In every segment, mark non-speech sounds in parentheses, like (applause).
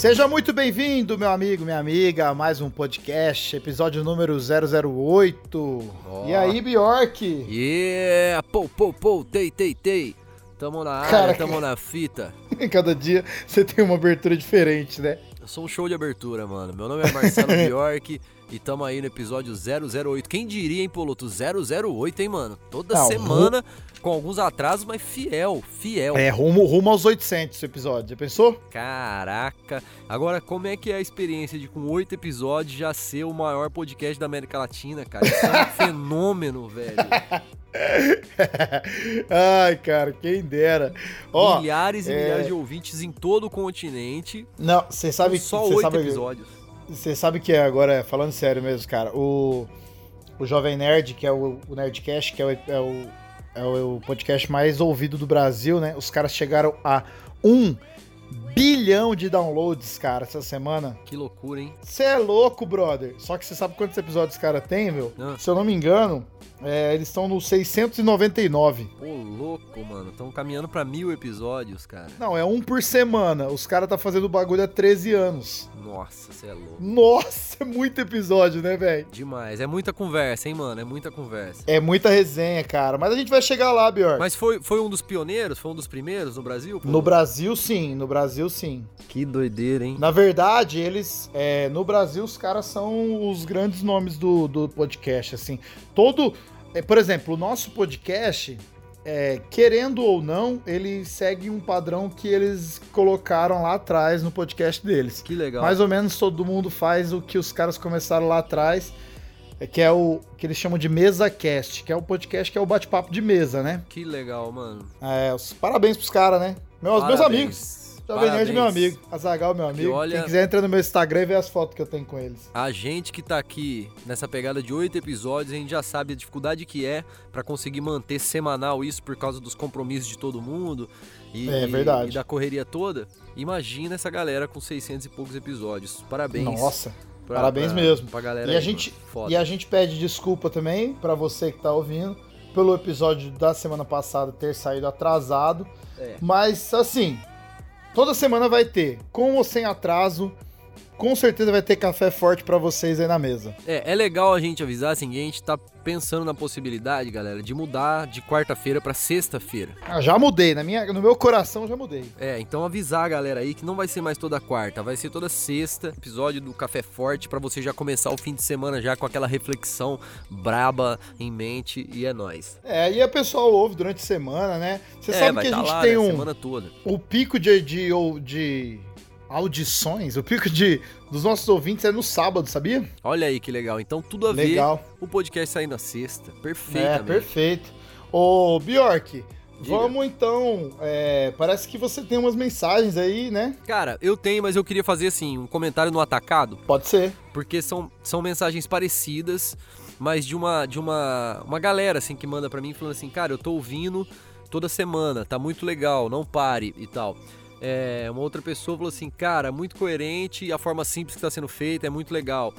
Seja muito bem-vindo, meu amigo, minha amiga, a mais um podcast, episódio número 008. Ó. E aí, Bjork? Yeah! Pou, pou, pou, tei, tei, tei. Tamo na área, Cara, tamo na fita. (laughs) Cada dia você tem uma abertura diferente, né? Eu sou um show de abertura, mano. Meu nome é Marcelo (laughs) Bjork e tamo aí no episódio 008. Quem diria, hein, Poloto? 008, hein, mano? Toda Não, semana, com alguns atrasos, mas fiel, fiel. É, rumo, rumo aos 800 esse episódio, já pensou? Caraca. Agora, como é que é a experiência de com oito episódios já ser o maior podcast da América Latina, cara? Isso é um (laughs) fenômeno, velho. (laughs) Ai, cara, quem dera. Ó, milhares e é- milhares de ouvintes em todo o continente. não, você sabe só oito episódios. Você sabe que é agora, falando sério mesmo, cara, o, o Jovem Nerd, que é o, o Nerdcast, que é o, é, o, é o podcast mais ouvido do Brasil, né? Os caras chegaram a um bilhão de downloads, cara, essa semana. Que loucura, hein? Você é louco, brother. Só que você sabe quantos episódios esse cara tem, meu? Ah. Se eu não me engano, é, eles estão no 699. Ô, louco, mano. Estão caminhando pra mil episódios, cara. Não, é um por semana. Os caras tá fazendo bagulho há 13 anos. Nossa, você é louco. Nossa, é muito episódio, né, velho? Demais. É muita conversa, hein, mano? É muita conversa. É muita resenha, cara. Mas a gente vai chegar lá, Bjork. Mas foi, foi um dos pioneiros? Foi um dos primeiros no Brasil? pô? No Brasil, sim. No Brasil, sim. Que doideira, hein? Na verdade, eles. é, no Brasil, os caras são os grandes nomes do, do podcast, assim. Todo. É, por exemplo, o nosso podcast. é, querendo ou não, ele segue um padrão que eles colocaram lá atrás no podcast deles. Que legal. Mais ou menos todo mundo faz o que os caras começaram lá atrás, é, que é o que eles chamam de mesa cast, que é o podcast que é o bate-papo de mesa, né? Que legal, mano. É, os- parabéns pros caras, né? Meus, meus Parabéns. amigos. Jovem Nerd meu amigo. Azagal, meu amigo. olha- Quem quiser entra no meu Instagram e vê as fotos que eu tenho com eles. A gente que tá aqui nessa pegada de oito episódios, a gente já sabe a dificuldade que é pra conseguir manter semanal isso por causa dos compromissos de todo mundo e, É verdade. e da correria toda. Imagina essa galera com 600 e poucos episódios. Parabéns. Nossa. pra- parabéns pra- mesmo. Pra galera E a aí, gente- mano. Foda. E a gente pede desculpa também pra você que tá ouvindo pelo episódio da semana passada ter saído atrasado. É. Mas assim, toda semana vai ter, com ou sem atraso. Com certeza vai ter café forte pra vocês aí na mesa. É, é legal a gente avisar assim, que a gente tá pensando na possibilidade, galera, de mudar de quarta-feira pra sexta-feira. Ah, já mudei, na minha, no meu coração já mudei. É, então avisar a galera aí que não vai ser mais toda quarta, vai ser toda sexta, episódio do Café Forte pra você já começar o fim de semana já com aquela reflexão braba em mente e é nóis. É, e a pessoa ouve durante a semana, né? Você é, sabe que a tá gente lá, tem né, um. semana toda. O pico de, de, de audições, o pico de dos nossos ouvintes é no sábado, sabia? Olha aí que legal. Então tudo a ver Legal. o podcast sair na sexta. É, Perfeitamente. perfeito. Ô, Bjork, Diga. vamos então. é, parece que você tem umas mensagens aí, né? Cara, eu tenho, mas eu queria fazer assim, um comentário no atacado. Pode ser. porque são, são mensagens parecidas, mas de uma de uma, uma galera assim que manda pra mim falando assim, cara, eu tô ouvindo toda semana, tá muito legal, não pare e tal. É, uma outra pessoa falou assim, cara, muito coerente a forma simples que tá sendo feita é muito legal.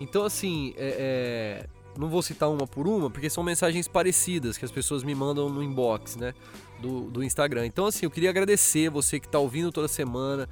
Então assim, é, é, não vou citar uma por uma, porque são mensagens parecidas que as pessoas me mandam no inbox, né? Do, do Instagram. Então, assim, eu queria agradecer você que tá ouvindo toda semana,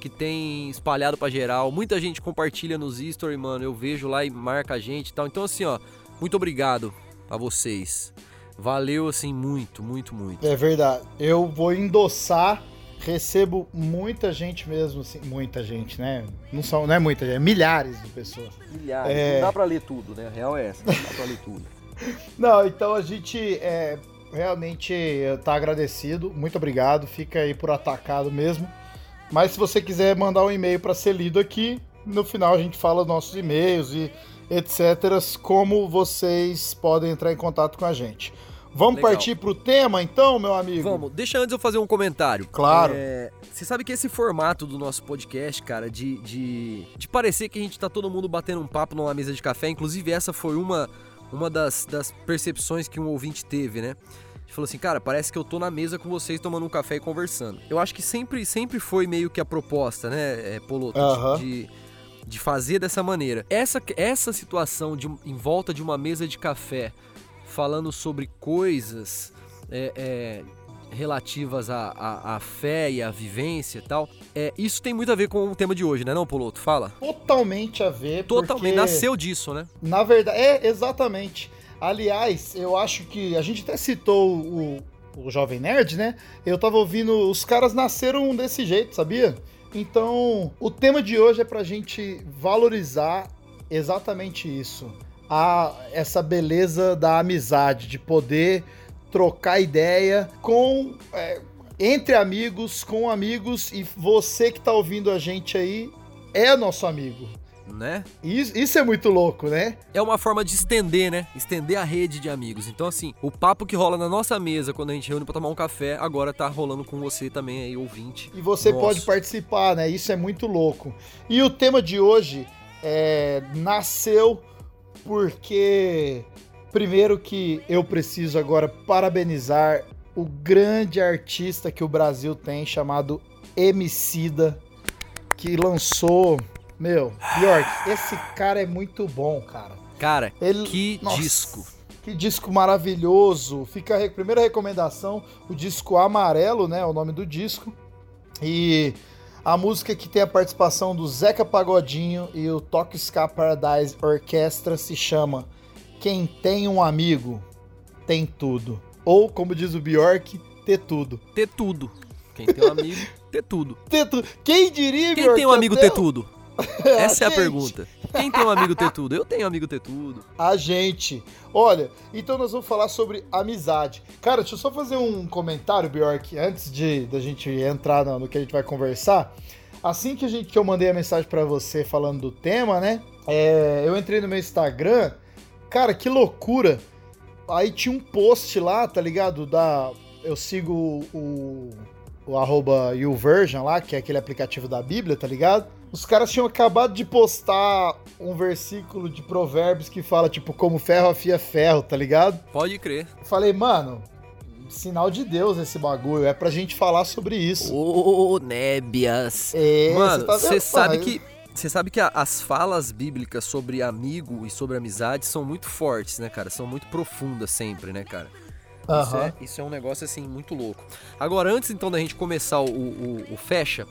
que tem espalhado pra geral. Muita gente compartilha nos stories, mano. Eu vejo lá e marca a gente e tal. Então, assim, ó, muito obrigado a vocês. Valeu, assim, muito, muito, muito. É verdade. Eu vou endossar. Recebo muita gente mesmo, assim, muita gente, né? Não são, não é muita gente, é milhares de pessoas. Milhares. É. Não dá pra ler tudo, né? A real é essa. Não dá pra ler tudo. (laughs) Não, então a gente é, realmente tá agradecido. Muito obrigado. Fica aí por atacado mesmo. Mas se você quiser mandar um e-mail para ser lido aqui, no final a gente fala nossos e-mails e etc. Como vocês podem entrar em contato com a gente. Vamos Legal. partir pro tema então, meu amigo? Vamos, deixa antes eu fazer um comentário. Claro. É, você sabe que esse formato do nosso podcast, cara, de, de, de parecer que a gente tá todo mundo batendo um papo numa mesa de café, inclusive essa foi uma, uma das, das percepções que um ouvinte teve, né? Ele falou assim, cara, parece que eu tô na mesa com vocês tomando um café e conversando. Eu acho que sempre, sempre foi meio que a proposta, né, é, Poloto, de- Aham. de, de fazer dessa maneira. Essa, essa situação de, em volta de uma mesa de café, falando sobre coisas é, é, relativas à, à, à, fé e à vivência e tal. É, isso tem muito a ver com o tema de hoje, né, não, Poloto? Fala. Totalmente a ver. Totalmente. Porque, nasceu disso, né? Na verdade, é, exatamente. Aliás, eu acho que a gente até citou o, o Jovem Nerd, né? Eu tava ouvindo, os caras nasceram desse jeito, sabia? Então, o tema de hoje é pra gente valorizar exatamente isso. A, essa beleza da amizade, de poder trocar ideia com é, entre amigos, com amigos e você que tá ouvindo a gente aí é nosso amigo. Né? Isso, isso é muito louco, né? É uma forma de estender, né? Estender a rede de amigos. Então, assim, o papo que rola na nossa mesa quando a gente reúne pra tomar um café, agora tá rolando com você também aí, ouvinte. E você Nossa. pode participar, né? Isso é muito louco. E o tema de hoje é, nasceu porque Primeiro que eu preciso agora parabenizar o grande artista que o Brasil tem, chamado Emicida, que lançou... Meu, Bjork, esse cara é muito bom, cara. Cara, Ele... que Nossa, disco. Que disco maravilhoso. Fica a primeira recomendação, o disco Amarelo, né, é o nome do disco. E a música que tem a participação do Zeca Pagodinho e o Toque Ska Paradise Orquestra se chama quem tem um amigo tem tudo. Ou, como diz o Bjork, ter tudo. Ter tudo. Quem tem um amigo, (laughs) ter tudo. Ter tudo. Quem diria, Quem Bjork, tem um amigo ter tudo? (laughs) Essa é a pergunta. Quem tem um amigo ter tudo? Eu tenho um amigo ter tudo. A gente. Olha, então nós vamos falar sobre amizade. Cara, deixa eu só fazer um comentário, Bjork, antes de da gente entrar no, no, que a gente vai conversar. Assim que, a gente, que eu mandei a mensagem para você falando do tema, né? É, eu entrei no meu Instagram Cara, que loucura. Aí tinha um post lá, tá ligado? Da. Eu sigo o, o arroba YouVersion lá, que é aquele aplicativo da Bíblia, tá ligado? Os caras tinham acabado de postar um versículo de provérbios que fala, tipo, como ferro afia ferro, tá ligado? Pode crer. Falei, mano, sinal de Deus esse bagulho. É pra gente falar sobre isso. Ô, oh, nébias. É, mano, você tá sabe que você sabe que a, as falas bíblicas sobre amigo e sobre amizade são muito fortes, né, cara? São muito profundas sempre, né, cara? Uhum. Isso, é, isso, é, um negócio, assim, muito louco. Agora, antes, então, da gente começar o, o, o Fecha,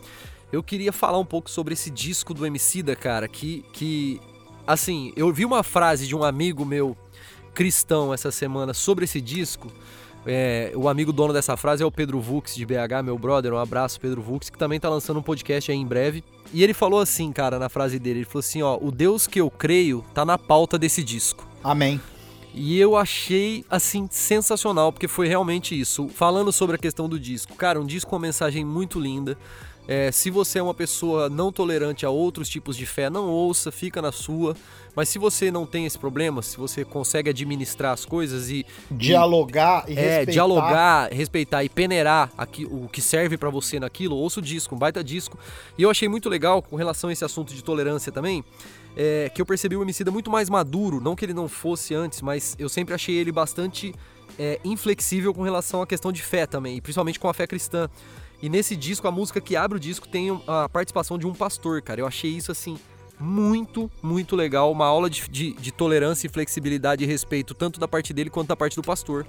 eu queria falar um pouco sobre esse disco do Emicida, cara, que, que, assim, eu vi uma frase de um amigo meu cristão essa semana sobre esse disco, é, o amigo dono dessa frase é o Pedro Vux de BH, meu brother. Um abraço, Pedro Vux, que também tá lançando um podcast aí em breve. E ele falou assim, cara, na frase dele: ele falou assim, ó, o Deus que eu creio tá na pauta desse disco. Amém. E eu achei, assim, sensacional, porque foi realmente isso. Falando sobre a questão do disco. Cara, um disco com uma mensagem muito linda. É, se você é uma pessoa não tolerante a outros tipos de fé, não ouça, fica na sua. Mas se você não tem esse problema, se você consegue administrar as coisas e dialogar e, e é, respeitar. dialogar, respeitar e peneirar aqui, o que serve para você naquilo, ouça o disco, um baita disco. E eu achei muito legal com relação a esse assunto de tolerância também. É, que eu percebi o Emicida muito mais maduro, não que ele não fosse antes, mas eu sempre achei ele bastante é, inflexível com relação à questão de fé também, e principalmente com a fé cristã. E nesse disco, a música que abre o disco tem a participação de um pastor, cara. Eu achei isso assim muito, muito legal. Uma aula de, de, de, tolerância e flexibilidade e respeito, tanto da parte dele quanto da parte do pastor.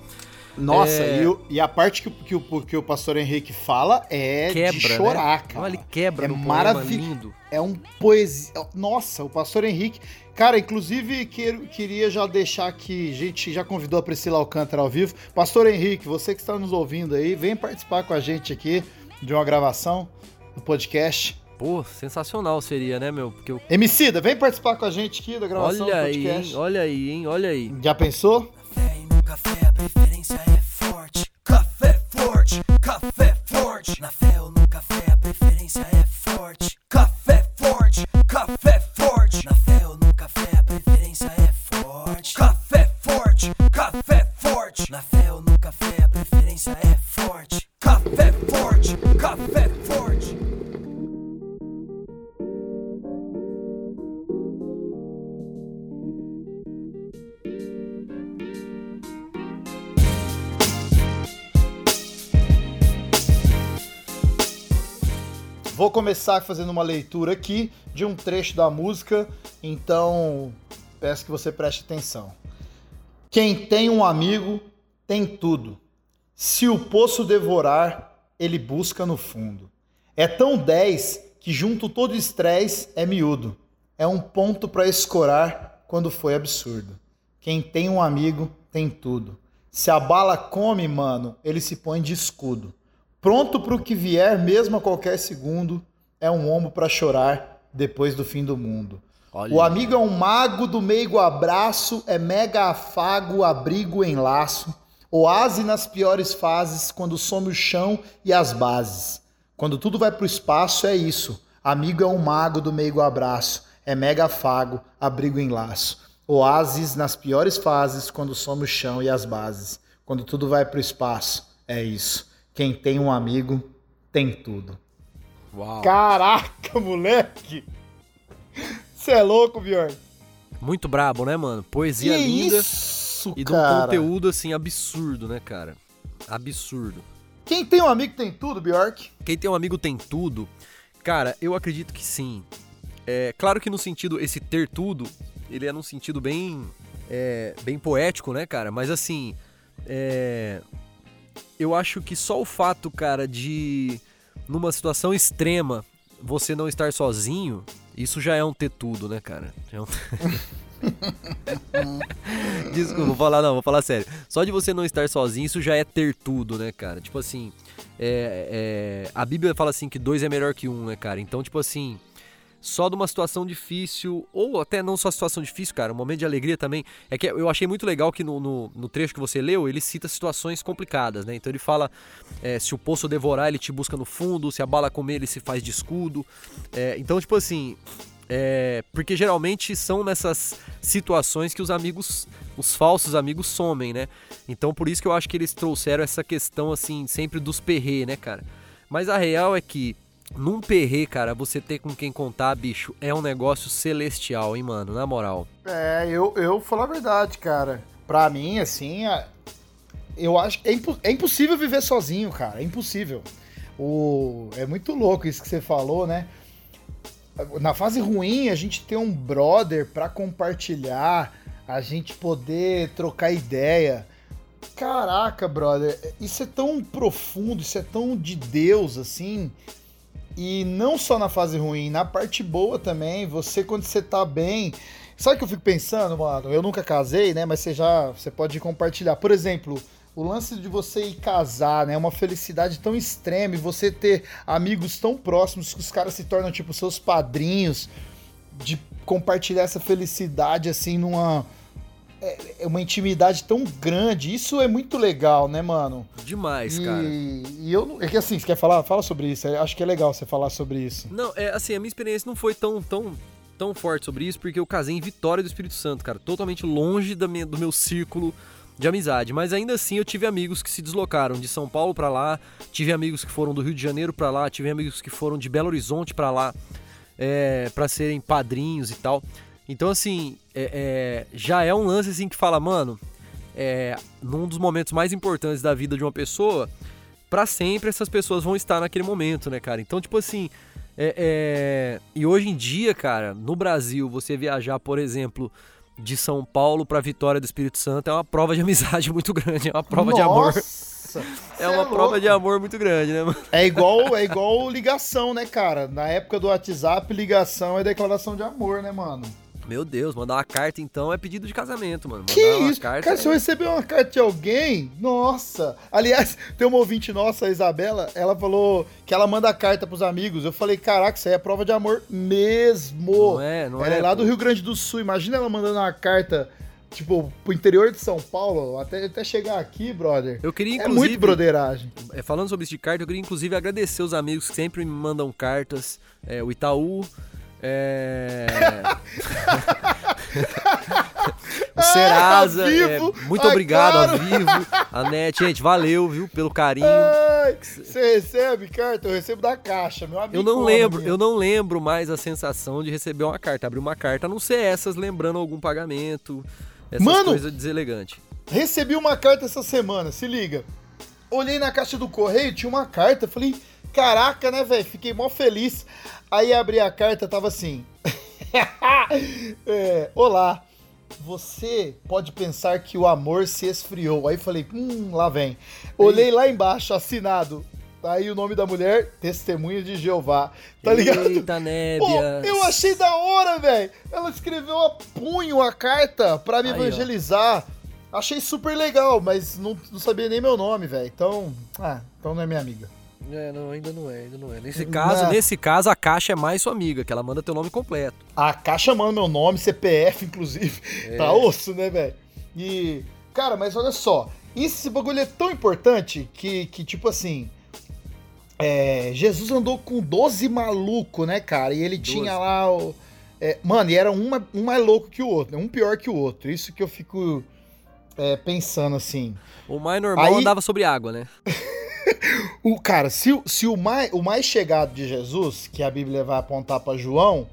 Nossa, é... e, o, e, a parte que, que, o, que o pastor Henrique fala é quebra, de né? chorar, né? cara. Não, ele quebra é maravilhoso. É um poesia. Nossa, o pastor Henrique. Cara, inclusive queria já deixar que a gente já convidou a Priscila Alcântara ao vivo. Pastor Henrique, você que está nos ouvindo aí, vem participar com a gente aqui de uma gravação do podcast. Pô, sensacional seria, né, meu? Porque eu... Emicida, vem participar com a gente aqui da gravação olha do podcast. Aí, hein? Olha aí, hein? Olha aí. Já pensou? Café e no café a preferência é forte. Café forte, café forte. Na fé ou no café a preferência é forte. Café forte, café forte. Na fé começar fazendo uma leitura aqui de um trecho da música, então peço que você preste atenção. Quem tem um amigo tem tudo. Se o poço devorar, ele busca no fundo. É tão 10 que junto todo estresse é miúdo. É um ponto para escorar quando foi absurdo. Quem tem um amigo tem tudo. Se a bala come, mano, ele se põe de escudo. Pronto pro que vier, mesmo a qualquer segundo, é um ombro para chorar depois do fim do mundo. Olha. O amigo é um mago do meigo abraço, é mega afago, abrigo em laço, oásis nas piores fases, quando some o chão e as bases. Quando tudo vai pro espaço, é isso. Amigo é um mago do meigo abraço, é mega afago, abrigo em laço. Oásis nas piores fases, quando some o chão e as bases. Quando tudo vai pro espaço, é isso. Quem tem um amigo, tem tudo. Uau. Caraca, (laughs) moleque! Você é louco, Bjorn? Muito brabo, né, mano? Poesia que linda isso, e de um cara? conteúdo assim absurdo, né, cara? Absurdo. Quem tem um amigo tem tudo, Bjork? Quem tem um amigo tem tudo? Cara, eu acredito que sim. É claro que no sentido esse ter tudo, ele é num sentido bem é, bem poético, né, cara? Mas assim, é, eu acho que só o fato, cara, de numa situação extrema você não estar sozinho, isso já é um ter tudo, né, cara? É um... (laughs) Desculpa, vou falar não, vou falar sério. Só de você não estar sozinho, isso já é ter tudo, né, cara? Tipo assim, é, é, a Bíblia fala assim que dois é melhor que um, né, cara? Então, tipo assim, só de uma situação difícil, ou até não só situação difícil, cara, um momento de alegria também. É que eu achei muito legal que no, no, no trecho que você leu, ele cita situações complicadas, né? Então ele fala: é, se o poço devorar, ele te busca no fundo, se a bala comer, ele se faz de escudo. É, então, tipo assim. É, porque geralmente são nessas situações que os amigos, os falsos amigos somem, né? Então por isso que eu acho que eles trouxeram essa questão assim, sempre dos perrê, né, cara? Mas a real é que num perrê, cara, você ter com quem contar, bicho, é um negócio celestial, hein, mano? Na moral. É, eu, eu falar a verdade, cara. Pra mim, assim, eu acho é, impo- é impossível viver sozinho, cara. É impossível. O, é muito louco isso que você falou, né? Na fase ruim, a gente ter um brother pra compartilhar, a gente poder trocar ideia. Caraca, brother, isso é tão profundo, isso é tão de Deus, assim. E não só na fase ruim, na parte boa também. Você, quando você tá bem. Sabe o que eu fico pensando, mano? Eu nunca casei, né? Mas você já. Você pode compartilhar. Por exemplo, o lance de você ir casar, né? É uma felicidade tão extrema e você ter amigos tão próximos que os caras se tornam, tipo, seus padrinhos. De compartilhar essa felicidade, assim, numa. É é uma intimidade tão grande. Isso é muito legal, né, mano? Demais, e, cara. e eu. É que assim, você quer falar? Fala sobre isso. Eu acho que é legal você falar sobre isso. Não, é assim, a minha experiência não foi tão, tão, tão forte sobre isso, porque eu casei em Vitória do Espírito Santo, cara, totalmente longe da minha, do meu círculo de amizade. Mas ainda assim eu tive amigos que se deslocaram de São Paulo pra lá, tive amigos que foram do Rio de Janeiro pra lá, tive amigos que foram de Belo Horizonte pra lá, é, para serem padrinhos e tal. Então, assim, é- é, já é um lance assim que fala, mano, é, num dos momentos mais importantes da vida de uma pessoa, pra sempre essas pessoas vão estar naquele momento, né, cara? Então, tipo assim, é, é, e hoje em dia, cara, no Brasil, você viajar, por exemplo, de São Paulo pra Vitória do Espírito Santo é uma prova de (laughs) amizade muito grande, é uma prova de amor. Nossa, (laughs) É uma prova de amor muito grande, né, mano? É igual, é igual ligação, né, cara? Na época do WhatsApp, ligação é declaração de amor, né, mano? Meu Deus, mandar uma carta então é pedido de casamento, mano. Mandar Que isso? carta Cara, é- se eu receber uma carta de alguém, nossa. Aliás, (laughs) tem uma ouvinte nossa, a Isabela, ela falou que ela manda carta pros amigos. Eu falei, caraca, isso aí é prova de amor mesmo. Não é, não ela é, é, lá pô. do Rio Grande do Sul. Imagina ela mandando uma carta, tipo, pro interior de São Paulo, até, até chegar aqui, brother. Eu queria, É inclusive, muito broderagem. é, falando sobre isso de carta, eu queria inclusive agradecer os amigos que sempre me mandam cartas. É, o Itaú, é... (laughs) o Serasa, ao é, muito Ai, obrigado cara. ao vivo. A NET, gente, valeu, viu, pelo carinho. Ai, você recebe carta? Eu recebo da caixa, meu amigo. Eu não lembro, eu não lembro mais a sensação de receber uma carta. Abrir uma carta, a não ser essas lembrando algum pagamento, essas Mano! coisas deselegantes. Recebi uma carta essa semana, se liga. Olhei na caixa do correio, tinha uma carta, falei, caraca, né, velho? Fiquei mó feliz. Aí abri a carta, tava assim. (laughs) É, Olá, você pode pensar que o amor se esfriou. Aí falei, hum, lá vem. Olhei lá embaixo, assinado. Aí o nome da mulher, Testemunha de Jeová. Tá ligado? Eita, Pô, eu achei da hora, velho. Ela escreveu a punho a carta pra me Aí, ó. evangelizar. Achei super legal, mas não, não sabia nem meu nome, velho. Então, ah, então não é minha amiga. É, não, ainda não é, ainda não é. Nesse caso, Não. nesse caso, a caixa é mais sua amiga, que ela manda teu nome completo. A caixa manda meu nome, CPF, inclusive. É. Tá osso, né, velho? E, cara, mas olha só. Esse bagulho é tão importante que, que tipo assim. é, Jesus andou com 12 malucos, né, cara? E ele tinha lá o. é, mano, e era um, um mais louco que o outro, né? um pior que o outro. Isso que eu fico é, pensando assim. O mais normal Aí- andava sobre água, né? (laughs) (laughs) O cara, se, o- se o, mais, o mais chegado de Jesus, que a Bíblia vai apontar pra João,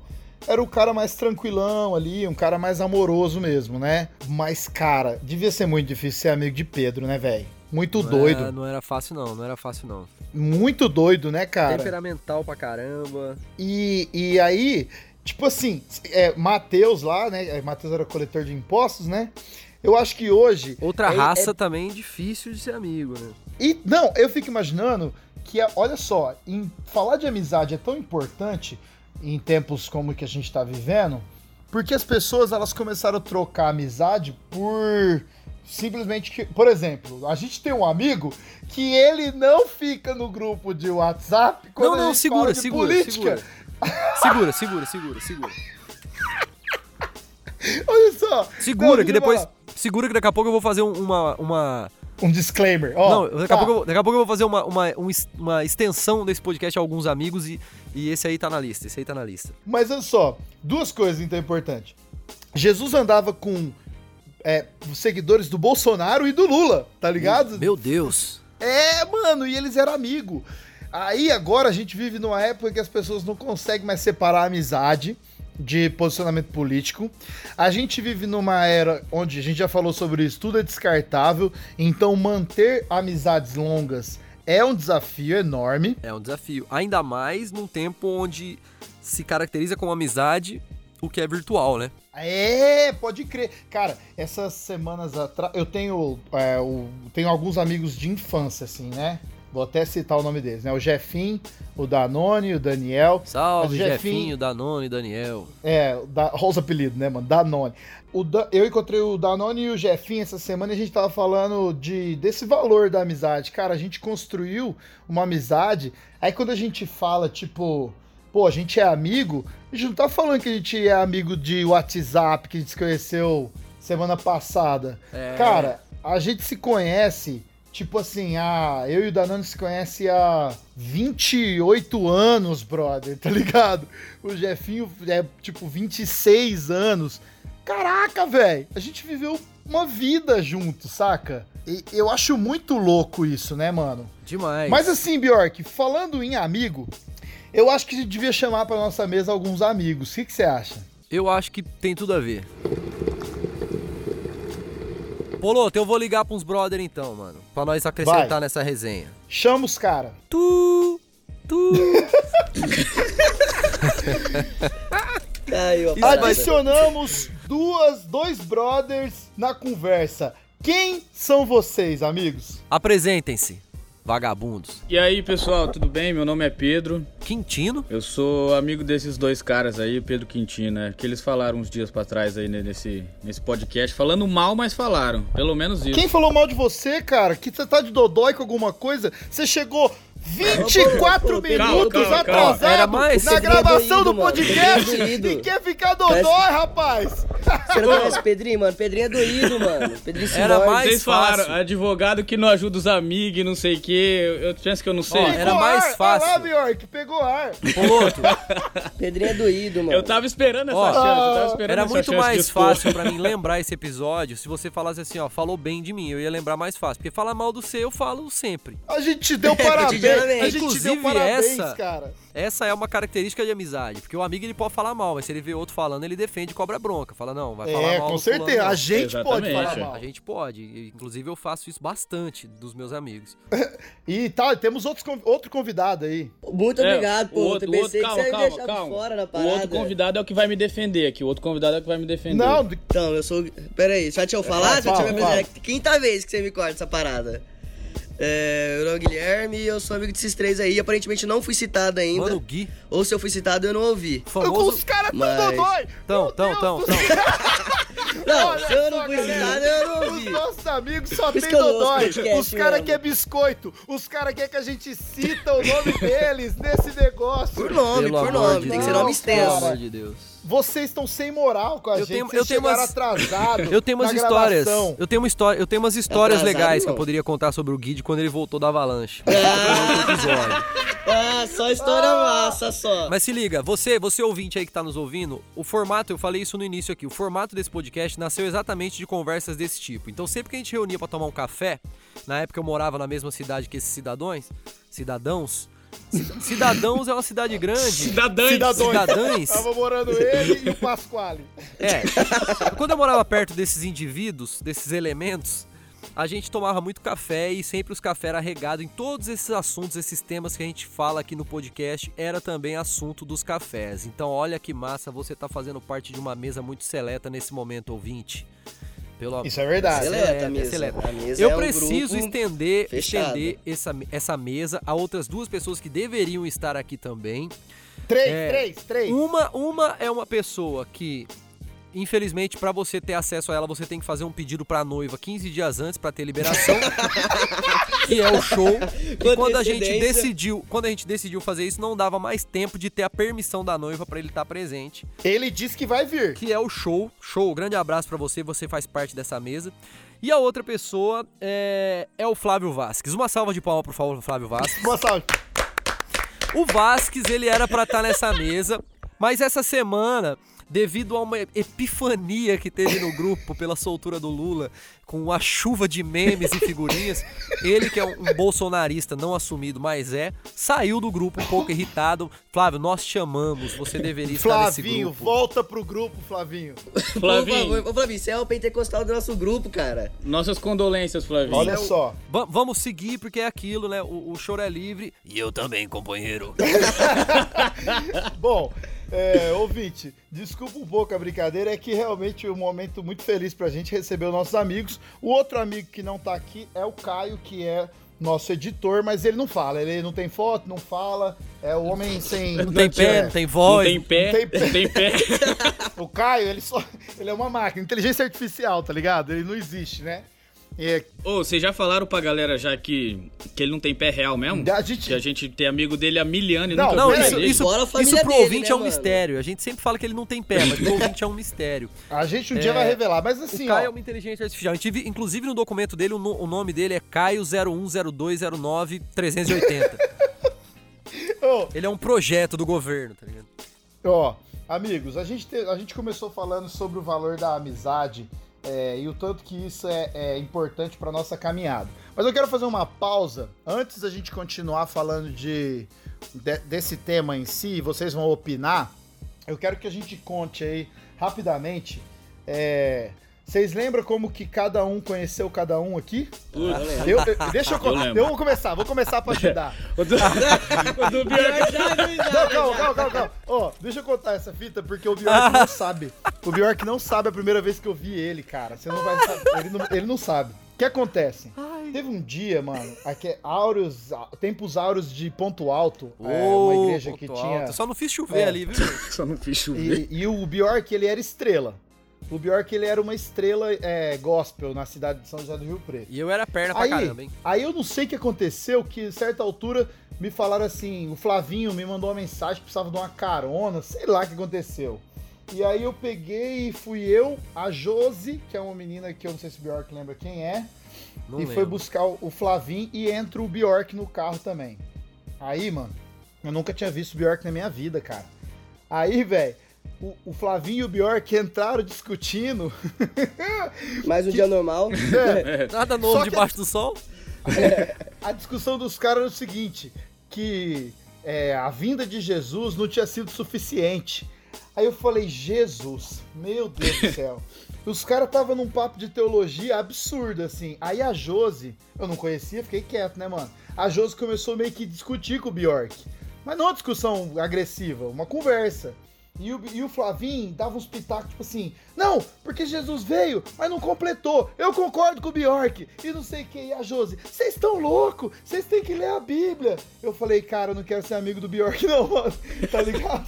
era o cara mais tranquilão ali, um cara mais amoroso mesmo, né? Mas, cara, devia ser muito difícil ser amigo de Pedro, né, velho? Muito Não doido. Era, não era fácil, não. Não era fácil, não. Muito doido, né, cara? Temperamental pra caramba. E, e aí, tipo assim, é, Mateus lá, né? é, Mateus era coletor de impostos, né? Eu acho que hoje. Outra é- raça é- também difícil de ser amigo, né? E não, eu fico imaginando que, a- olha só, em falar de amizade é tão importante em tempos como que a gente tá vivendo, porque as pessoas elas começaram a trocar amizade por simplesmente que, por exemplo, a gente tem um amigo que ele não fica no grupo de WhatsApp quando não, a não, gente segura, fala de segura, política. segura. Segura, segura, segura, segura. (laughs) Olha só. Segura, Não, que depois. falar. Segura que daqui a pouco eu vou fazer um- uma. uma... um disclaimer, ó. não, daqui, tá. a pouco, eu vou- daqui a pouco eu vou fazer uma, uma, um uma extensão desse podcast a alguns amigos e, e esse aí tá na lista. Esse aí tá na lista. Mas olha só, duas coisas então importantes. Jesus andava com é, seguidores do Bolsonaro e do Lula, tá ligado? Meu Deus. É, mano, e eles eram amigos. Aí agora a gente vive numa época que as pessoas não conseguem mais separar a amizade de posicionamento político. A gente vive numa era onde a gente já falou sobre isso, tudo é descartável, então manter amizades longas é um desafio enorme. É um desafio. Ainda mais num tempo onde se caracteriza como amizade o que é virtual, né? É, pode crer. Cara, essas semanas atrás. Eu tenho, é, tenho alguns amigos de infância, assim, né? Vou até citar o nome deles, né? O Jefim, o Danone, o Daniel. Salve, o Jefinho- Jefinho, Danone, Daniel. É, da, olha os apelidos, né, mano? Danone. O Da- eu encontrei o Danone e o Jefim essa semana e a gente tava falando de, desse valor da amizade. Cara, a gente construiu uma amizade. Aí quando a gente fala, tipo, pô, a gente é amigo, a gente não tá falando que a gente é amigo de WhatsApp, que a gente se conheceu semana passada. É. Cara, a gente se conhece, tipo assim, a, eu e o Danone se conhece há 28 anos, brother, tá ligado? O Jefinho é tipo 26 anos. Caraca, velho, a gente viveu uma vida junto, saca? E eu acho muito louco isso, né, mano? Demais. Mas assim, Bjork, falando em amigo, eu acho que devia chamar pra nossa mesa alguns amigos. O que você acha? Eu acho que tem tudo a ver. Poloto, eu vou ligar pra uns brother então, mano. Pra nós acrescentar Vai. nessa resenha. Chama os cara. Tu. Tu. Aí, ó. Isso vai- Adicionamos duas, dois brothers na conversa. Quem são vocês, amigos? Apresentem-se, vagabundos. E aí, pessoal, tudo bem? Meu nome é Pedro. Quintino? Eu sou amigo desses dois caras aí, Pedro Quintino, né? Que eles falaram uns dias pra trás aí né, nesse, nesse podcast. Falando mal, mas falaram. Pelo menos isso. Quem falou mal de você, cara? Que você tá de dodói com alguma coisa? Você chegou 24 Ô, Pedro, minutos calma, calma. atrasado na é gravação do podcast é e quer ficar dodói, Parece- rapaz. Você não conhece o Pedrinho, mano? Pedrinho é doído, mano. Pedrinho se Era mais- Vocês falaram, fácil. advogado que não ajuda os amigos e não sei o quê. Eu, penso que eu não sei. Ó, era mais ar. fácil. Olha lá, Bjork, pegou ar. Pedrinho é doído, mano. Eu tava esperando essa Ó, chance. Eu tava esperando era muito mais fácil pra mim lembrar esse episódio se você falasse assim, ó, falou bem de mim, eu ia lembrar mais fácil. Porque falar mal do seu, eu falo sempre. A gente te deu (laughs) É, parabéns. A gente deu Inclusive, parabéns, essa- cara. Essa é uma característica de amizade, porque o amigo ele pode falar mal, mas se ele vê outro falando, ele defende e cobra bronca. Fala, não, vai falar É, mal com fulano, certeza. não. A gente pode Exatamente, falar é. mal. A gente pode. Inclusive, eu faço isso bastante dos meus amigos. (laughs) E tá, temos outros, outro convidado aí. Muito É, obrigado, o pô. outro- eu o outro- pensei calma, que você ia calma, deixar calma. de fora na O parada. outro convidado é o que vai me defender aqui. O outro convidado é o que vai me defender. Não, Então, eu sou. Pera aí, só deixa eu falar, É, só deixa eu fala, me apresentar. Quinta vez que você me corta essa parada. É, meu nome é Guilherme e eu sou amigo desses três aí. Aparentemente não fui citado ainda. Mano, o Gui, Ou se eu fui citado, eu não ouvi. famoso. os caras tão Mas- dodói. Tão, tão, tão, tão. Não, se eu não fui citado, eu não Os nossos amigos só tem que não dodói. Os caras mesmo. querem biscoito. Os caras querem que a gente cita o nome (laughs) deles nesse negócio. Por nome, Pelo por nome. de Tem que ser nome Não, Pelo extenso. amor de Deus. Vocês estão sem moral com a Eu gente. tenho- Vocês eu tenho umas- atrasados (laughs) Eu tenho umas histórias. gravação. Eu tenho uma história, eu tenho umas histórias Atrasado, legais que eu não. poderia contar sobre o Gui de quando ele voltou da Avalanche. Ah. (laughs) Ah, só história massa, só. Mas se liga, você, você ouvinte aí que tá nos ouvindo, o formato, eu falei isso no início aqui, o formato desse podcast nasceu exatamente de conversas desse tipo. Então sempre que a gente reunia pra tomar um café, na época eu morava na mesma cidade que esses cidadãos, cidadãos, Cida- (laughs) Cidadãos é uma cidade grande. Cidadãs. Cidadãos. Cidadãs. Tava morando ele e o Pasquale. É. Quando eu morava perto desses indivíduos, desses elementos, a gente tomava muito café e sempre os cafés eram regados em todos esses assuntos, esses temas que a gente fala aqui no podcast, era também assunto dos cafés. Então, olha que massa, você tá fazendo parte de uma mesa muito seleta nesse momento, ouvinte. Pelo Isso é verdade. Seleta a mesa. seleta. A mesa Eu é um preciso grupo estender, fechado. estender essa, essa mesa a outras duas pessoas que deveriam estar aqui também. Três, É. três, três. Uma, uma é uma pessoa que, infelizmente, pra você ter acesso a ela, você tem que fazer um pedido pra noiva 15 dias antes pra ter liberação, (laughs) que é o show. E quando a gente decidiu, quando a gente decidiu fazer isso, não dava mais tempo de ter a permissão da noiva pra ele estar presente, Ele disse que vai vir. que é o show. Show, grande abraço pra você, você faz parte dessa mesa. E a outra pessoa é, é o Flávio Vasques. Uma salva de palmas pro Flávio- Flávio Vasques. Boa salve. O Vasques, ele era pra estar nessa mesa, mas essa semana, devido a uma epifania que teve no grupo pela soltura do Lula, com a chuva de memes e figurinhas, ele que é um, bolsonarista não assumido, mas é, saiu do grupo um pouco irritado. Flávio, nós te amamos, você deveria estar nesse Flavinho, grupo. volta pro grupo, Flavinho. Flavinho, favor, ô Flavinho, você é o pentecostal do nosso grupo, cara. nossas condolências, Flavinho. Olha só. Va- vamos seguir, porque é aquilo, né? O, o choro é livre. E eu também, companheiro. (laughs) Bom, é, ouvinte, desculpa um pouco a brincadeira, é que realmente é um momento muito feliz pra gente receber os nossos amigos. O outro amigo que não tá aqui é o Caio, que é nosso editor, mas ele não fala, ele não tem foto, não fala, é o homem sem... Não tem pé, é, não tem Não voz. tem pé, Não tem não tem pé. (laughs) O Caio, ele só... Ele é uma máquina, inteligência artificial, tá ligado? Ele não existe, né? E Ô, vocês já falaram pra galera já que, que ele não tem pé real mesmo? A gente- Que a gente tem amigo dele há mil anos e Não, nunca Não, o isso, dele. isso, isso pro dele, ouvinte né, é um mano? mistério. A gente sempre fala que ele não tem pé, mas pro (laughs) ouvinte é um mistério. a gente um dia É, vai revelar, mas O assim, Caio é ó... uma inteligência artificial. A gente viu, inclusive no documento dele, o, no- o nome dele é Caio 010209380. (laughs) Ô, Ele é um projeto do governo, tá ligado? Ó, amigos, a gente, te- a gente começou falando sobre o valor da amizade é, e o tanto que isso é, é importante para nossa caminhada. Mas eu quero fazer uma pausa antes da gente continuar falando de, de- desse tema em si. Vocês vão opinar. Eu quero que a gente conte aí rapidamente. é, vocês lembram como que cada um conheceu cada um aqui? Putz. Eu, eu- deixa eu, Eu lembro. eu vou começar, vou começar para ajudar. (laughs) O do, o do Bjork. Não, calma, calma, calma, calma. Ó, deixa eu contar essa fita, porque o Bjork não (laughs) sabe. O Bjork não sabe a primeira vez que eu vi ele, cara. Você não vai saber. Ele não, ele não sabe. O que acontece? Teve um dia, mano, aqui, áureos, tempos áureos de Ponto Alto, é, uma igreja que tinha... alto. Só não fiz chover É. ali, viu? (laughs) Só não fiz chover. E, e o Bjork, ele era estrela. O Bjork, ele era uma estrela é, gospel na cidade de São José do Rio Preto. E eu era perna pra Aí, caramba, hein? aí eu não sei o que aconteceu, que a certa altura me falaram assim, o Flavinho me mandou uma mensagem que precisava de uma carona, sei lá o que aconteceu. E aí eu peguei e fui eu, a Josi, que é uma menina que eu não sei se o Bjork lembra quem é, Não e lembro. foi buscar o o Flavinho e entra o Bjork no carro também. Aí, mano, eu nunca tinha visto o Bjork na minha vida, cara. Aí, velho, o, o Flavinho e o Bjork entraram discutindo. (laughs) Mais um dia normal. É, (laughs) Nada novo Só que- debaixo do sol. a discussão dos caras era o seguinte: que é, a vinda de Jesus não tinha sido suficiente. Aí eu falei, Jesus, meu Deus do céu. (laughs) Os caras estavam num papo de teologia absurdo, assim. Aí a Josi, eu não conhecia, fiquei quieto, né, mano? A Josi começou meio que discutir com o Bjork. Mas não uma discussão agressiva, uma conversa. E o, e o Flavinho dava uns pitacos, tipo assim, não, porque Jesus veio, mas não completou. Eu concordo com o Bjork. E não sei o que. E a Josi, vocês estão loucos, vocês têm que ler a Bíblia. Eu falei, cara, eu não quero ser amigo do Bjork, (laughs) não, mano. Tá ligado?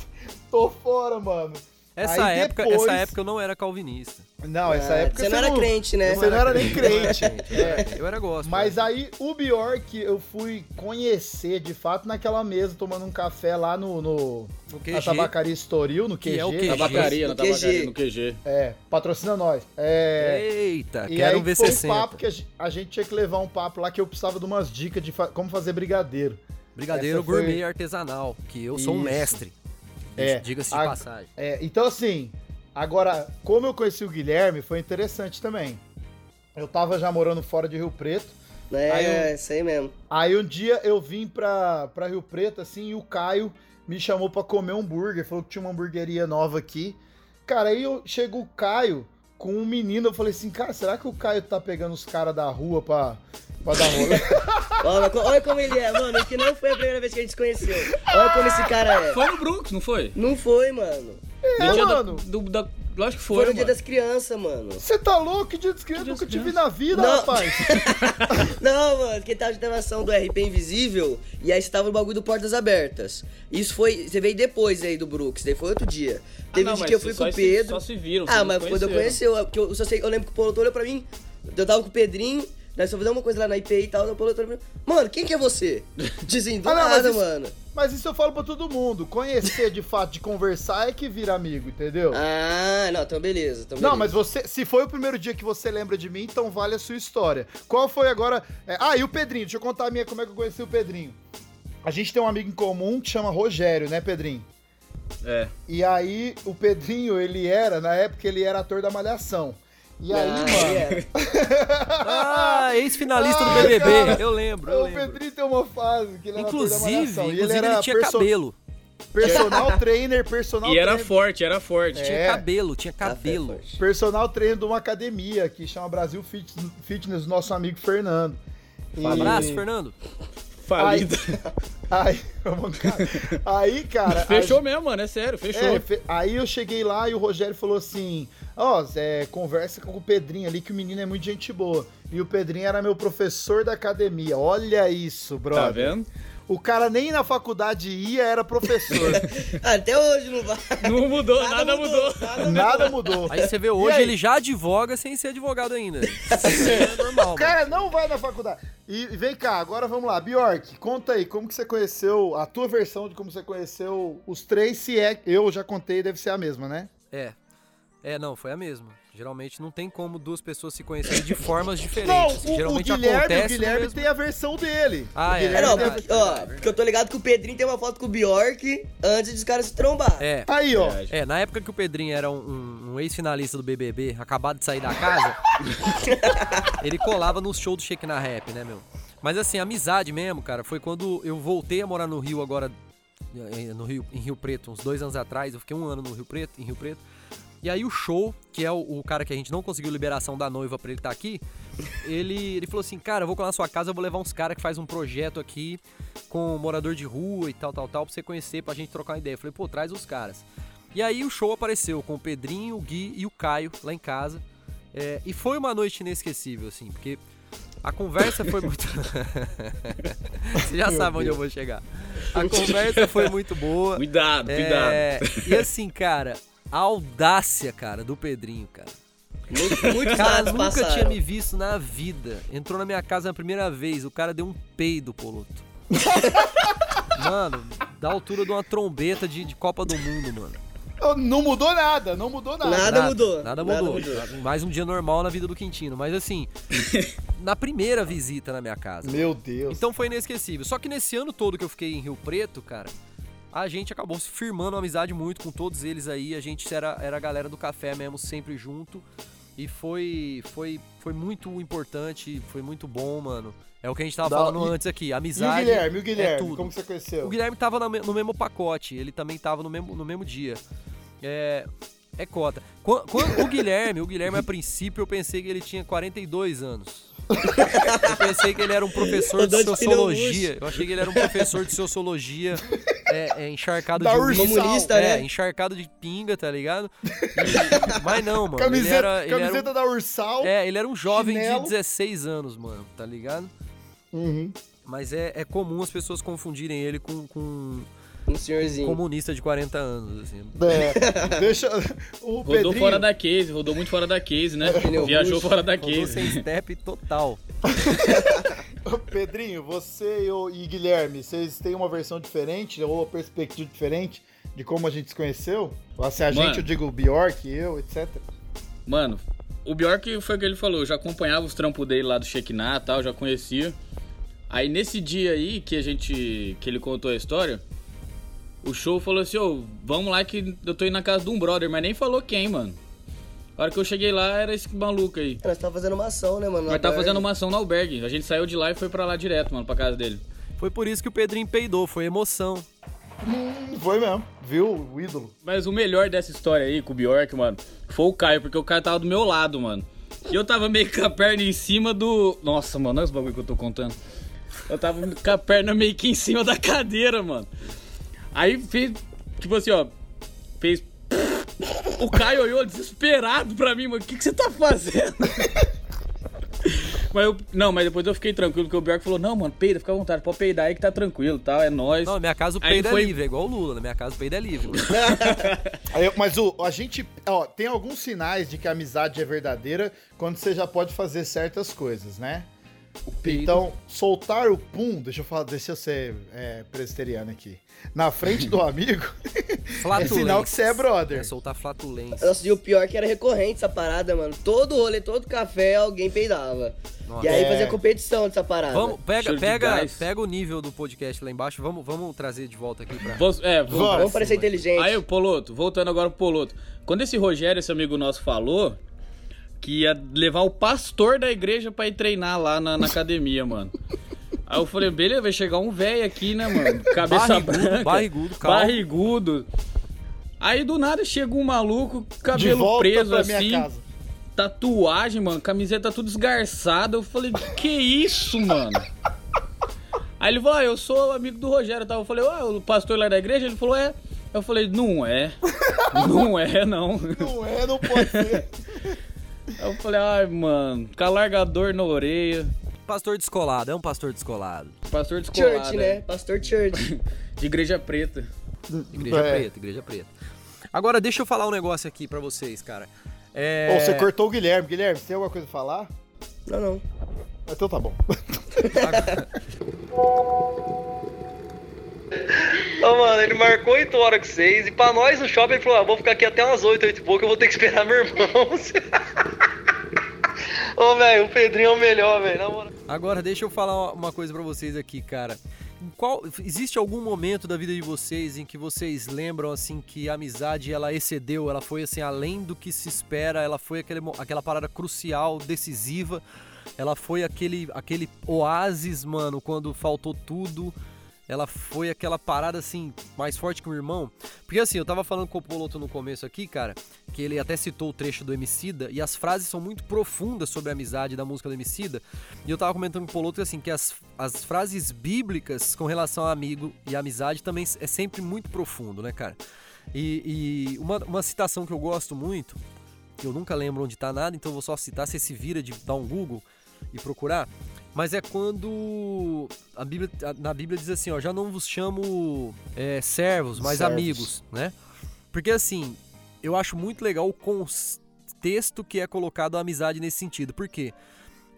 Tô fora, mano. Essa Aí época, depois- essa época eu não era calvinista. Não, essa Ah, época você não era crente, né? Você não era nem crente. É. Eu era gospel. Mas aí o Bjork eu fui conhecer de fato naquela mesa, tomando um café lá no, no No na tabacaria Estoril, no QG. Que é o Na QG. tabacaria, na No QG. tabacaria, no QG. É, patrocina nós. É, Eita, e quero aí ver foi 60. um papo que a gen- a gente tinha que levar um papo lá que eu precisava de umas dicas de fa- como fazer brigadeiro. Brigadeiro Essa foi- gourmet artesanal, que eu sou um mestre. É, Diga-se de a- passagem. É, então assim, agora, como eu conheci o Guilherme, foi interessante também. Eu tava já morando fora de Rio Preto. É, Aí eu- isso aí mesmo. Aí um dia eu vim pra, pra Rio Preto, assim, e o Caio me chamou pra comer um hambúrguer. Falou que tinha uma hamburgueria nova aqui. Cara, aí eu, chega o Caio com um menino. Eu falei assim, cara, será que o Caio tá pegando os caras da rua pra? (laughs) Olha, olha como ele é, mano. Que não foi a primeira vez que a gente se conheceu. Olha como esse cara é. Foi no Brooks, não foi? Não foi, mano. É, No dia da- mano. do, da, lógico que foi, Foi no dia mano. das crianças, mano. Você tá louco? Que dia de criança? dia Nunca das te vi crianças. na vida, Não. rapaz. (laughs) Não, mano, que tava de gravação do RP Invisível e aí você tava no bagulho do Portas Abertas. Isso foi. Você veio depois aí do Brooks, daí foi outro dia. Ah, Teve não, um dia que eu fui com o se- Pedro. Só se viram. Ah, mas quando eu conheci, eu, eu, só sei, eu lembro que o Paulo olhou pra mim, eu tava com o Pedrinho, nós só fizemos uma coisa lá na IPI e tal, o Paulo olhou pra mim, mano, quem que é você? (laughs) Dizem, do Ah, não, mas nada, isso- mano. Mas isso eu falo pra todo mundo. Conhecer de fato, de conversar é que vira amigo, entendeu? Ah, não, então beleza. Então Não, beleza. mas você, se foi o primeiro dia que você lembra de mim, então vale a sua história. Qual foi agora? é, ah, e o Pedrinho, deixa eu contar a minha como é que eu conheci o Pedrinho. A gente tem um amigo em comum que chama Rogério, né, Pedrinho? É. E aí o Pedrinho, ele era, na época ele era ator da Malhação. E aí, Ah, mano, é. Ah, ex-finalista do Ai, BBB. cara. Eu lembro, eu o lembro. Pedrinho tem uma fase que ele era Inclusive, Malhação. E inclusive ele ele, era tinha perso- cabelo. personal trainer, personal E era trainer. forte, era forte. É. Tinha cabelo, tinha cabelo. Personal trainer de uma academia que chama Brasil Fit- Fitness, do nosso amigo Fernando. E- Um abraço, Fernando. Falida. Aí, cá. aí, cara. (laughs) Fechou a- mesmo, mano, é sério, fechou. é, fe- aí eu cheguei lá e o Rogério falou assim: Ó, Zé, conversa com o Pedrinho ali, que o menino é muito gente boa. E o Pedrinho era meu professor da academia. Olha isso, brother. Tá vendo? O cara nem na faculdade ia, era professor. (laughs) Até hoje não vai. Não mudou, nada, mudou. Nada Nada mudou. Aí você vê hoje ele já advoga sem ser advogado ainda. Isso (laughs) é normal. O mano. cara não vai na faculdade. E e vem cá, agora vamos lá. Bjork, conta aí, como que você conheceu, a tua versão de como você conheceu os três, se é, eu já contei, deve ser a mesma, né? É. É, não, foi a mesma. Geralmente não tem como duas pessoas se conhecerem de formas Não, diferentes. o, o Geralmente Guilherme, o acontece no Guilherme mesmo- tem a versão dele. Ah, o é. É, Guilherme não, porque, ó, porque eu tô ligado que o Pedrinho tem uma foto com o Bjork antes dos caras se trombar. É. Aí, ó. É, na época que o Pedrinho era um, um- um ex-finalista do BBB, acabado de sair da casa, (laughs) ele colava nos shows do Shake na Rap, né, meu? Mas assim, amizade mesmo, cara, foi quando eu voltei a morar no Rio agora, eh, no Rio, em Rio Preto, uns dois anos atrás. Eu fiquei um ano no Rio Preto, em Rio Preto. E aí o show, que é o, o cara que a gente não conseguiu liberação da noiva pra ele estar aqui, ele, ele falou assim, cara, eu vou colar na sua casa, eu vou levar uns caras que faz um projeto aqui com morador de rua e tal, tal, tal, pra você conhecer, pra gente trocar uma ideia. Eu falei, pô, traz os caras. E aí o show apareceu com o Pedrinho, o Gui e o Caio lá em casa. É, e foi uma noite inesquecível, assim, porque a conversa foi (laughs) muito. (laughs) Você já Meu sabe onde eu vou chegar. A conversa foi muito boa. Cuidado, É, cuidado. e assim, cara, a audácia, cara, do Pedrinho, cara. Muito, muitos Cara, nunca passaram. tinha me visto na vida. Entrou na minha casa na primeira vez, o cara deu um peido, Poloto. (laughs) mano, da altura de uma trombeta de, de Copa do Mundo, mano. Não mudou nada, não mudou nada. Nada mudou, Nada nada mudou. mudou. Mais um dia normal na vida do Quintino. Mas assim, (laughs) na primeira visita na minha casa. Meu Deus. Então foi inesquecível. Só que nesse ano todo que eu fiquei em Rio Preto, cara, a gente acabou se firmando uma amizade muito com todos eles aí. A gente era, era a galera do café mesmo, sempre junto. E foi, foi, foi muito importante, foi muito bom, mano. É o que a gente tava Da- falando e- antes aqui. E o Amizade. Guilherme, e o é Guilherme, tudo. como você conheceu? O Guilherme tava no mesmo pacote, ele também tava no mesmo, no mesmo dia. É, é cota. Quan- Quando, o Guilherme, o Guilherme, a princípio, eu pensei que ele tinha 42 anos. Eu pensei que ele era um professor de sociologia. Eu achei que ele era um professor de sociologia é, é, encharcado Da de Ursal. Comunista, é, né? encharcado de pinga, tá ligado? E- (laughs) mas não, mano. ele Camiseta, era, ele era um- camiseta da Ursal. é, ele era um jovem chinelo. de 16 anos, mano, tá ligado? Uhum. Mas é, é comum as pessoas confundirem ele com, com Um senhorzinho. comunista de 40 anos, assim. É, (laughs) deixa. O Rodou Pedrinho, fora da case, rodou muito fora da case, né? Pneu Viajou fora da Rodou sem case. step total. (laughs) Pedrinho, você e, e Guilherme, vocês têm uma versão diferente ou uma perspectiva diferente de como a gente se conheceu? Se a gente, Mano. eu digo o Bjork, eu, etc. Mano, o Bjork foi o que ele falou, eu já acompanhava os trampos dele lá do Shekinah e tal, já conhecia. Aí nesse dia aí que a gente. que ele contou a história, o show falou assim, ô, vamos lá que eu tô indo na casa de um brother, mas nem falou quem, mano. A hora que eu cheguei lá era esse maluco aí. Nós tava fazendo uma ação, né, mano? Nós tava fazendo uma ação no albergue. A gente saiu de lá e foi pra lá direto, mano, pra casa dele. Foi por isso que o Pedrinho peidou, foi emoção. Foi mesmo, viu? O ídolo. Mas o melhor dessa história aí com o Bjork, mano, foi o Caio, porque o Caio tava do meu lado, mano. E eu tava meio com a perna em cima do. Nossa, mano, olha os bagulho que eu tô contando. Eu tava com a perna meio que em cima da cadeira, mano. Aí fez. Tipo assim, ó. Fez. O Caio olhou desesperado pra mim, mano. O que, que você tá fazendo? (laughs) Mas eu, não, mas depois eu fiquei tranquilo, porque o Bjork falou: Não, mano, peida, fica à vontade, pode peidar aí que tá tranquilo tal, é nóis. Não, na minha casa o peido foi- é livre, é igual o Lula. Na minha casa o peido é livre. (laughs) Aí, mas o, a gente, ó, tem alguns sinais de que a amizade é verdadeira quando você já pode fazer certas coisas, né? Então, soltar o pum, deixa eu falar, deixa eu ser é, presbiteriano aqui. Na frente do (laughs) amigo, é sinal que você é brother. É soltar flatulência. Nossa, e o pior é que era recorrente essa parada, mano. Todo rolê, todo café, alguém peidava. Nossa. E aí É. fazia competição dessa parada. Vamos, pega, Show pega, pega o nível do podcast lá embaixo. Vamos, vamos trazer de volta aqui pra. Vou- é, Vamos. Vamos parecer inteligente. Aí, o Poloto, voltando agora pro Poloto. Quando esse Rogério, esse amigo nosso, falou que ia levar o pastor da igreja pra ir treinar lá na, na academia, mano. Aí eu falei, beleza, vai chegar um velho aqui, né, mano? Cabeça Barrigudo, branca. barrigudo, calvo. Barrigudo. Aí do nada chega um maluco, cabelo preso assim, tatuagem, mano, camiseta tudo esgarçada. Eu falei, que isso, mano? Aí ele falou, ah, eu sou amigo do Rogério, tá? Eu falei, ah, o pastor lá da igreja? Ele falou, é. Eu falei, não é. Não é, não. Não é, não pode ser. (laughs) Aí eu falei, ai, mano, com alargador na orelha. Pastor descolado, é um pastor descolado. Pastor descolado. Church, né? Pastor Church. (laughs) De igreja preta. Igreja É. preta, igreja preta. Agora deixa eu falar um negócio aqui pra vocês, cara. É... Ô, você cortou o Guilherme. Guilherme, você tem alguma coisa a falar? não, não. Então tá bom. (laughs) (laughs) Ô, mano, ele marcou 8 horas com vocês e pra nós no shopping ele falou: ah, vou ficar aqui até umas 8, 8 e pouco, eu vou ter que esperar meu irmão. (laughs) Ô, velho, o Pedrinho é o melhor, velho. Agora deixa eu falar uma coisa pra vocês aqui, cara. Qual, existe algum momento da vida de vocês em que vocês lembram assim que a amizade ela excedeu, ela foi assim além do que se espera, ela foi aquele, aquela parada crucial, decisiva, ela foi aquele aquele oásis, mano, quando faltou tudo. Ela foi aquela parada assim, mais forte que o irmão. Porque assim, eu tava falando com o Poloto no começo aqui, cara, que ele até citou o trecho do Emicida, e as frases são muito profundas sobre a amizade da música do Emicida. E eu tava comentando com o Poloto assim, que as, as frases bíblicas com relação a amigo e amizade também é sempre muito profundo, né, cara? E, e uma, uma citação que eu gosto muito, que eu nunca lembro onde tá nada, então eu vou só citar, você se vira de dar um Google e procurar. Mas é quando a Bíblia, na Bíblia diz assim, ó, já não vos chamo é, servos, mas Servos. amigos, né? Porque assim, eu acho muito legal o contexto que é colocado a amizade nesse sentido. Por quê?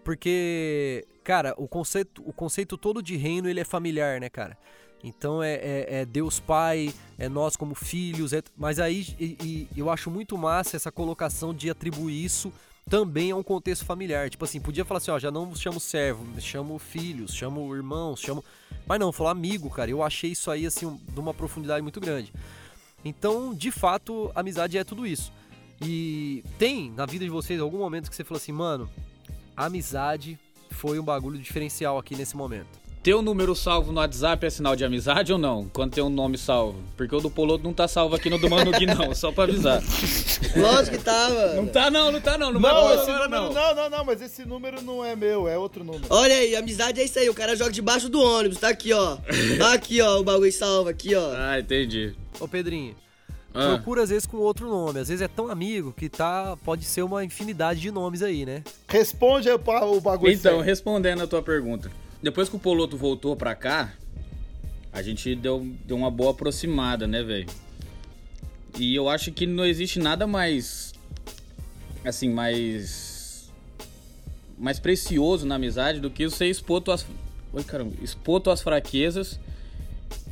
Porque, cara, o conceito, o conceito todo de reino ele é familiar, né, cara? Então é, é- é Deus Pai, é nós como filhos, é- mas aí e- e eu acho muito massa essa colocação de atribuir isso também é um contexto familiar. Tipo assim, podia falar assim, ó, já não chamo servo, chamo filhos, chamo irmãos, chamo. Mas não, falou amigo, cara. Eu achei isso aí, assim, de uma profundidade muito grande. Então, de fato, amizade é tudo isso. E tem na vida de vocês algum momento que você falou assim, mano, amizade foi um bagulho diferencial aqui nesse momento. Ter o número salvo no WhatsApp é sinal de amizade ou não? Quando tem um nome salvo? Porque o do Poloto não tá salvo aqui no do Mano Gui, (laughs) não, só pra avisar. Lógico que tá, mano. Não tá não, não tá não, não, Não, esse número, não. não, não, não, mas esse número não é meu, é outro número. Olha aí, amizade é isso aí. O cara joga debaixo do ônibus. Tá aqui, ó. Tá aqui, ó. O bagulho salva aqui, ó. Ah, entendi. Ô Pedrinho, Ah. procura às vezes com outro nome. Às vezes é tão amigo que tá. Pode ser uma infinidade de nomes aí, né? Responde o bagulho Então, respondendo a tua pergunta. Depois que o Poloto voltou pra cá, a gente deu, deu uma boa aproximada, né, velho? E eu acho que não existe nada mais. Assim, mais. Mais precioso na amizade do que você expor tuas. Oi, caramba. Expor tuas fraquezas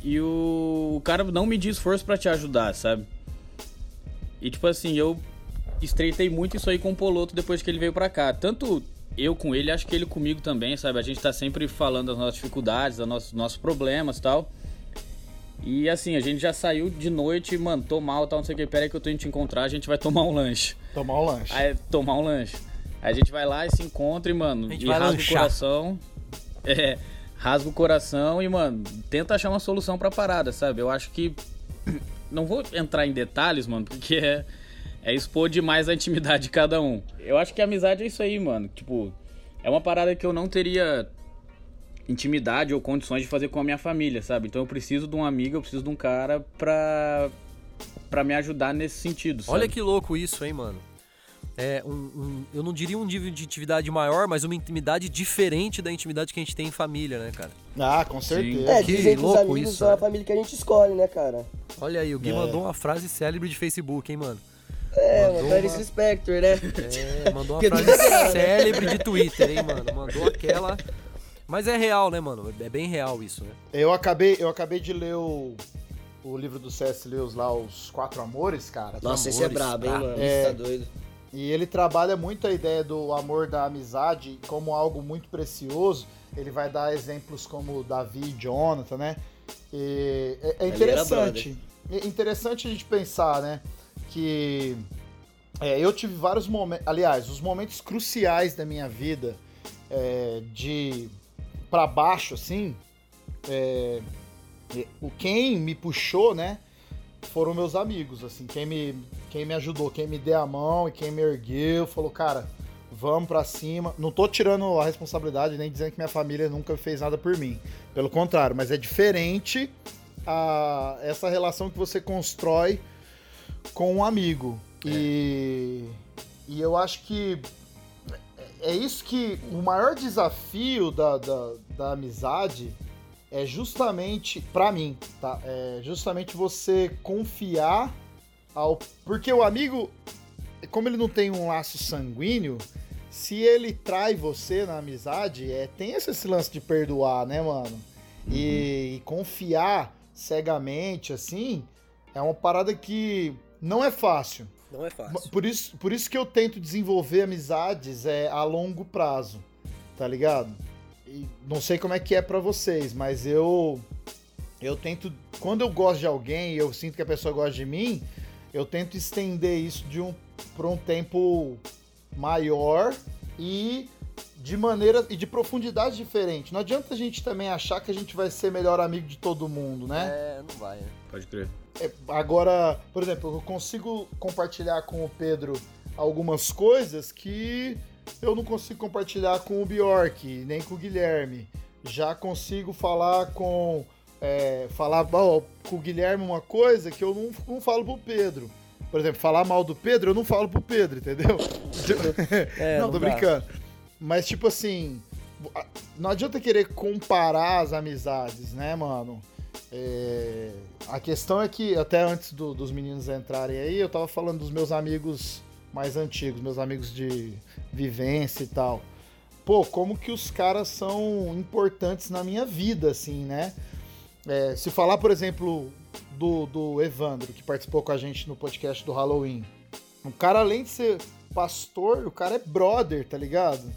e o, o cara não medir esforço pra te ajudar, sabe? E tipo assim, eu estreitei muito isso aí com o Poloto depois que ele veio pra cá. Tanto eu com ele, acho que ele comigo também, sabe? A gente tá sempre falando das nossas dificuldades, dos nossos, nossos problemas e tal. E assim, a gente já saiu de noite, mano, tô mal, tal, não sei o que, pera aí que eu tô indo te encontrar, a gente vai tomar um lanche. Tomar um lanche. Aí, tomar um lanche. Aí a gente vai lá e se encontra e, mano, e rasga o lanchar. coração. É, rasga o coração e, mano, tenta achar uma solução pra parada, sabe? Eu acho que. Não vou entrar em detalhes, mano, porque é, é expor demais a intimidade de cada um. Eu acho que a amizade é isso aí, mano. Tipo, é uma parada que eu não teria intimidade ou condições de fazer com a minha família, sabe? Então eu preciso de um amigo, eu preciso de um cara pra, pra me ajudar nesse sentido, sabe? Olha que louco isso, hein, mano. É um, um- eu não diria um nível de intimidade maior, mas uma intimidade diferente da intimidade que a gente tem em família, né, cara? Ah, com certeza. É, Que dizem que os louco amigos isso, são a né? família que a gente escolhe, né, cara? Olha aí, o Gui É. mandou uma frase célebre de Facebook, hein, mano? É, Mandou uma- Clarice Spector, né? É, mandou uma (laughs) frase né? (laughs) célebre de Twitter, hein, mano? Mandou aquela. Mas é real, né, mano? É bem real isso, né? Eu acabei, eu acabei de ler o, o livro do C.S. Lewis lá, Os Quatro Amores, cara. Nossa, esse é amores, brabo, hein, ah, mano? é. Você tá doido. E ele trabalha muito a ideia do amor da amizade como algo muito precioso. Ele vai dar exemplos como Davi e Jonathan, né? E é, é interessante. É interessante a gente pensar, né? Que é, eu tive vários momentos. Aliás, os momentos cruciais da minha vida é, de para baixo, assim. é, o quem me puxou, né? Foram meus amigos, assim, quem me, quem me ajudou, quem me deu a mão e quem me ergueu, falou, cara, vamos pra cima. Não tô tirando a responsabilidade nem dizendo que minha família nunca fez nada por mim. Pelo contrário, mas é diferente a, essa relação que você constrói com um amigo. E, e eu acho que é isso que o maior desafio da, da, da amizade é justamente, pra mim, tá? É justamente você confiar ao. Porque o amigo, como ele não tem um laço sanguíneo, se ele trai você na amizade, é, tem esse, esse lance de perdoar, né, mano? E, e confiar cegamente, assim, é uma parada que não é fácil. Não é fácil. Por isso, por isso que eu tento desenvolver amizades é, a longo prazo, tá ligado? E não sei como é que é pra vocês, mas eu eu tento quando eu gosto de alguém e eu sinto que a pessoa gosta de mim, eu tento estender isso de um por um tempo maior e de maneira e de profundidade diferente. Não adianta a gente também achar que a gente vai ser melhor amigo de todo mundo, né? É, não vai, né? Pode crer. É, Agora, por exemplo, eu consigo compartilhar com o Pedro algumas coisas que eu não consigo compartilhar com o Bjork, nem com o Guilherme. Já consigo falar com. é, falar ó, com o Guilherme uma coisa que eu não, não falo pro Pedro. Por exemplo, falar mal do Pedro, eu não falo pro Pedro, entendeu? (laughs) É, não, tô brincando. Mas, tipo assim, não adianta querer comparar as amizades, né, mano? É, a questão é que, até antes do- dos meninos entrarem aí, eu tava falando dos meus amigos mais antigos, meus amigos de vivência e tal. Pô, como que os caras são importantes na minha vida, assim, né? É, se falar, por exemplo, do, do Evandro, que participou com a gente no podcast do Halloween. O cara, além de ser pastor, o cara é brother, tá ligado?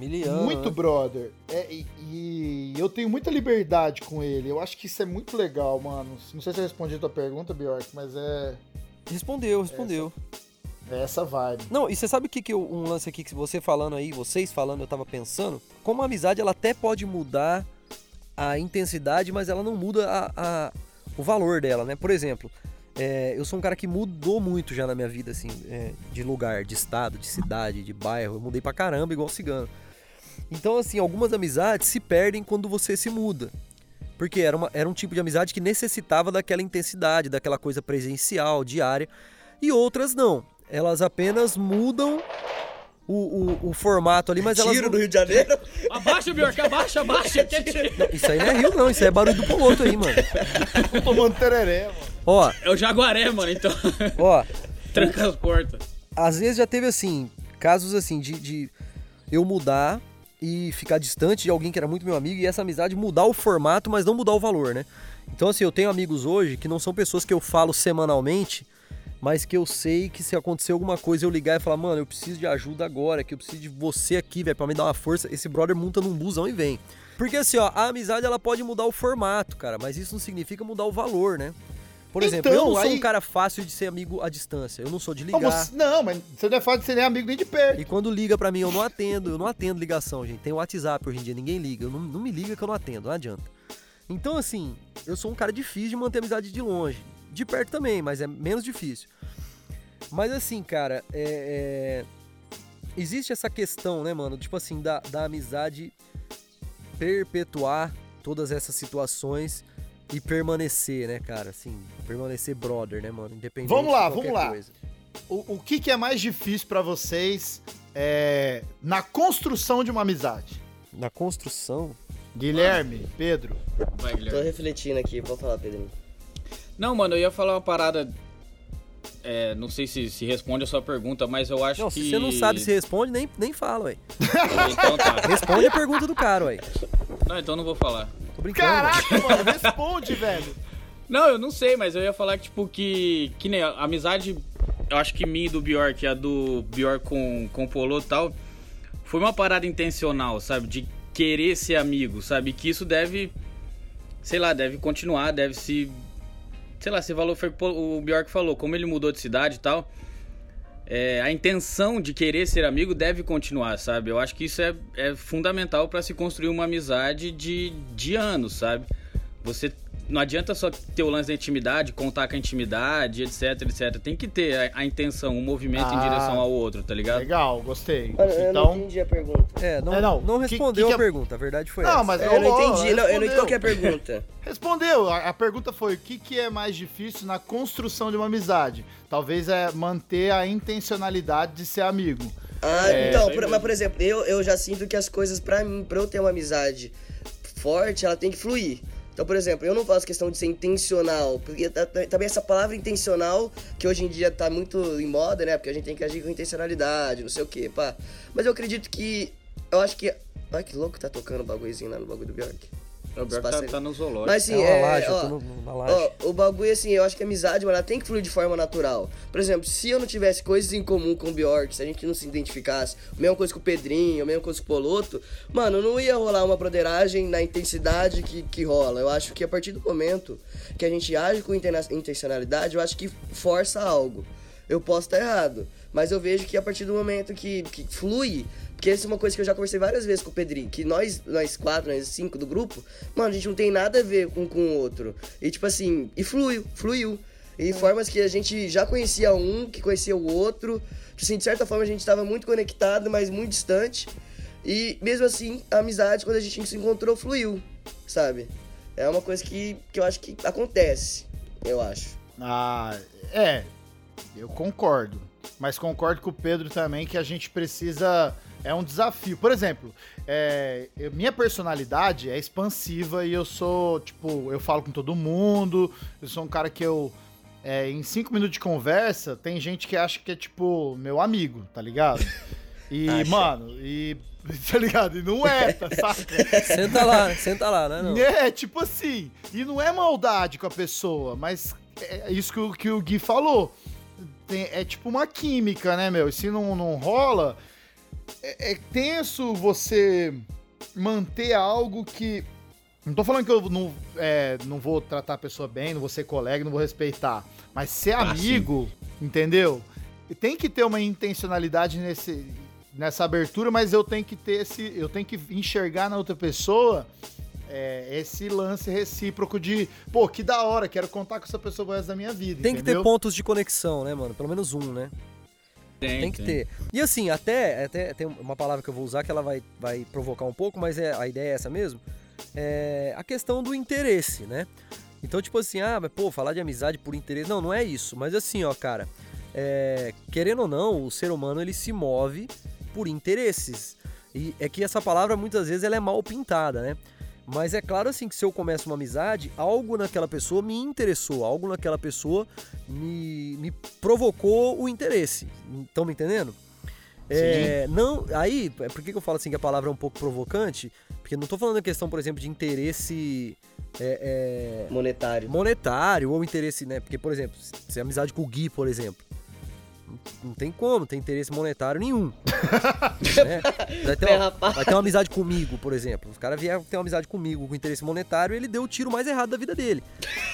Miliano. Muito né? brother. É, e, e eu tenho muita liberdade com ele. Eu acho que isso é muito legal, mano. Não sei se eu respondi a tua pergunta, Bjork, mas é, Respondeu, respondeu. é essa vibe. Não, e você sabe o que, que eu- um lance aqui que você falando aí, vocês falando, eu tava pensando? Como a amizade, ela até pode mudar a intensidade, mas ela não muda a, a- o valor dela, né? Por exemplo, é, eu sou um cara que mudou muito já na minha vida, assim, é, de lugar, de estado, de cidade, de bairro. Eu mudei pra caramba, igual cigano. Então, assim, algumas amizades se perdem quando você se muda. Porque era, uma- era um tipo de amizade que necessitava daquela intensidade, daquela coisa presencial, diária. E outras não. Elas apenas mudam o, o, o formato ali, mas elas. Tiro não- do Rio de Janeiro. (laughs) Abaixa, Bjork, abaixa, abaixa. (laughs) Isso aí não é rio, não. Isso aí é barulho do piloto aí, mano. (laughs) Tomando tereré, mano. Ó, É o Jaguaré, mano, então. ó. Tranca as portas. Às vezes já teve assim, casos assim, de, de eu mudar e ficar distante de alguém que era muito meu amigo e essa amizade mudar o formato, mas não mudar o valor, né? Então, assim, eu tenho amigos hoje que não são pessoas que eu falo semanalmente, mas que eu sei que se acontecer alguma coisa eu ligar e falar, mano, eu preciso de ajuda agora, que eu preciso de você aqui, velho, pra me dar uma força. Esse brother monta num busão e vem. Porque assim, ó, a amizade ela pode mudar o formato, cara, mas isso não significa mudar o valor, né? Por exemplo, eu Então, não sou aí- um cara fácil de ser amigo à distância. Eu não sou de Não, ligar. você- não, mas você não é fácil de ser nem amigo nem de perto. E quando liga pra mim, eu não atendo. Eu não atendo ligação, gente. Tem WhatsApp hoje em dia, ninguém liga. Eu não, não me liga que eu não atendo, não adianta. Então, assim, eu sou um cara difícil de manter amizade de longe. De perto também, mas é menos difícil. Mas assim, cara, é, é, existe essa questão, né, mano? Tipo assim, da, da amizade perpetuar todas essas situações e permanecer, né, cara? Assim, permanecer brother, né, mano? Independente Vamos lá, de qualquer vamos lá. coisa. O, o que, que é mais difícil pra vocês é, na construção de uma amizade? Na construção, Guilherme, Pedro. Vai, Tô Guilherme. refletindo aqui, pode falar, Pedrinho. Não, mano, eu ia falar uma parada. é, não sei se, se responde a sua pergunta, mas eu acho Não, que. se você não sabe se responde, nem, nem fala, ué. Então tá. Responde a pergunta do cara, ué. Não, então não vou falar. Tô brincando. Caraca, mano, responde, velho. Não, eu não sei, mas eu ia falar que, tipo, que. Que nem a amizade. Eu acho que minha e do Bjork, a do Bjork com, com o Polo e tal. Foi uma parada intencional, sabe? De querer ser amigo, sabe? Que isso deve. Sei lá, deve continuar, deve se. Sei lá, você falou, foi o que o Bjork falou, como ele mudou de cidade e tal. É, a intenção de querer ser amigo deve continuar, sabe? Eu acho que isso é, é fundamental pra se construir uma amizade de, de anos, sabe? Você não adianta só ter o lance da intimidade, contar com a intimidade, etc, etc. Tem que ter a, a intenção, um movimento Ah, em direção ao outro, tá ligado? Legal, gostei. Eu não Então. entendi a pergunta. É, não, É, não. não, respondeu que que a é- pergunta, a verdade foi Não, essa. mas É, eu não entendi, não, eu não entendi qual que é a pergunta. Respondeu. A, a pergunta foi: o que, que é mais difícil na construção de uma amizade? Talvez é manter a intencionalidade de ser amigo. Ah, É, então, por- mas por exemplo, eu, eu já sinto que as coisas, pra mim, pra eu ter uma amizade forte, ela tem que fluir. Então, por exemplo, eu não faço questão de ser intencional, porque tá- tá- também essa palavra intencional, que hoje em dia tá muito em moda, né? Porque a gente tem que agir com intencionalidade, não sei o quê, pá. Mas eu acredito que. Eu acho que. Olha que louco tá tocando o bagulhozinho lá no bagulho do Bjork. O Bjork tá, tá no zoológico. Mas sim, É uma é. laje, eu ó. Ó, o bagulho, assim, eu acho que a amizade, mano, ela tem que fluir de forma natural. Por exemplo, se eu não tivesse coisas em comum com o Bjork, se a gente não se identificasse, a mesma coisa com o Pedrinho, a mesma coisa com o Poloto, mano, não ia rolar uma broderagem na intensidade que, que rola. Eu acho que a partir do momento que a gente age com intencionalidade, eu acho que força algo. Eu posso estar errado, mas eu vejo que a partir do momento que, que flui, porque essa é uma coisa que eu já conversei várias vezes com o Pedrinho, que nós, nós quatro, nós cinco do grupo, mano, a gente não tem nada a ver um com o outro. E tipo assim, e fluiu, fluiu. E formas que a gente já conhecia um, que conhecia o outro. Tipo Assim, de certa forma a gente estava muito conectado, mas muito distante. E mesmo assim, a amizade, quando a gente se encontrou, fluiu, sabe? É uma coisa que, que eu acho que acontece, eu acho. Ah, é. Eu concordo. Mas concordo com o Pedro também que a gente precisa. É um desafio. Por exemplo, é, eu- minha personalidade é expansiva e eu sou, tipo, eu falo com todo mundo. Eu sou um cara que eu. é, em cinco minutos de conversa, tem gente que acha que é, tipo, meu amigo, tá ligado? (laughs) E, Acha. mano, e. (laughs) Tá ligado? E não é, tá, (laughs) saca? Senta lá, senta lá, né? Não. É, tipo assim, e não é maldade com a pessoa, mas é isso que o, que o Gui falou. tem- é tipo uma química, né, meu? E se não, não rola, é, é tenso você manter algo que. Não tô falando que eu não, é, não vou tratar a pessoa bem, não vou ser colega, não vou respeitar. Mas ser Ah, amigo, entendeu? Tem que ter uma intencionalidade nesse, nessa abertura, mas eu tenho que ter esse. Eu tenho que enxergar na outra pessoa é, esse lance recíproco de, pô, que da hora, quero contar com essa pessoa pro resto da minha vida. Tem que ter entendeu? pontos de conexão, né, mano? Pelo menos um, né? Tem que ter. E assim, até, até tem uma palavra que eu vou usar que ela vai, vai provocar um pouco, mas é, a ideia é essa mesmo. É a questão do interesse, né? Então, tipo assim, ah, mas pô, falar de amizade por interesse. Não, não é isso. Mas assim, ó, cara, é, querendo ou não, o ser humano ele se move por interesses. E é que essa palavra muitas vezes ela é mal pintada, né? Mas é claro assim que se eu começo uma amizade, algo naquela pessoa me interessou, algo naquela pessoa me, me provocou o interesse. Estão me entendendo? É, não, aí, é por que que eu falo assim que a palavra é um pouco provocante? Porque não tô falando da questão, por exemplo, de interesse é, é, Monetário. monetário ou interesse, né? Porque, por exemplo, se se é amizade com o Gui, por exemplo, não- tem como, tem interesse monetário nenhum. (laughs) né? vai, ter É, uma, vai ter uma amizade comigo, por exemplo. Os caras vieram ter uma amizade comigo com interesse monetário ele deu o tiro mais errado da vida dele.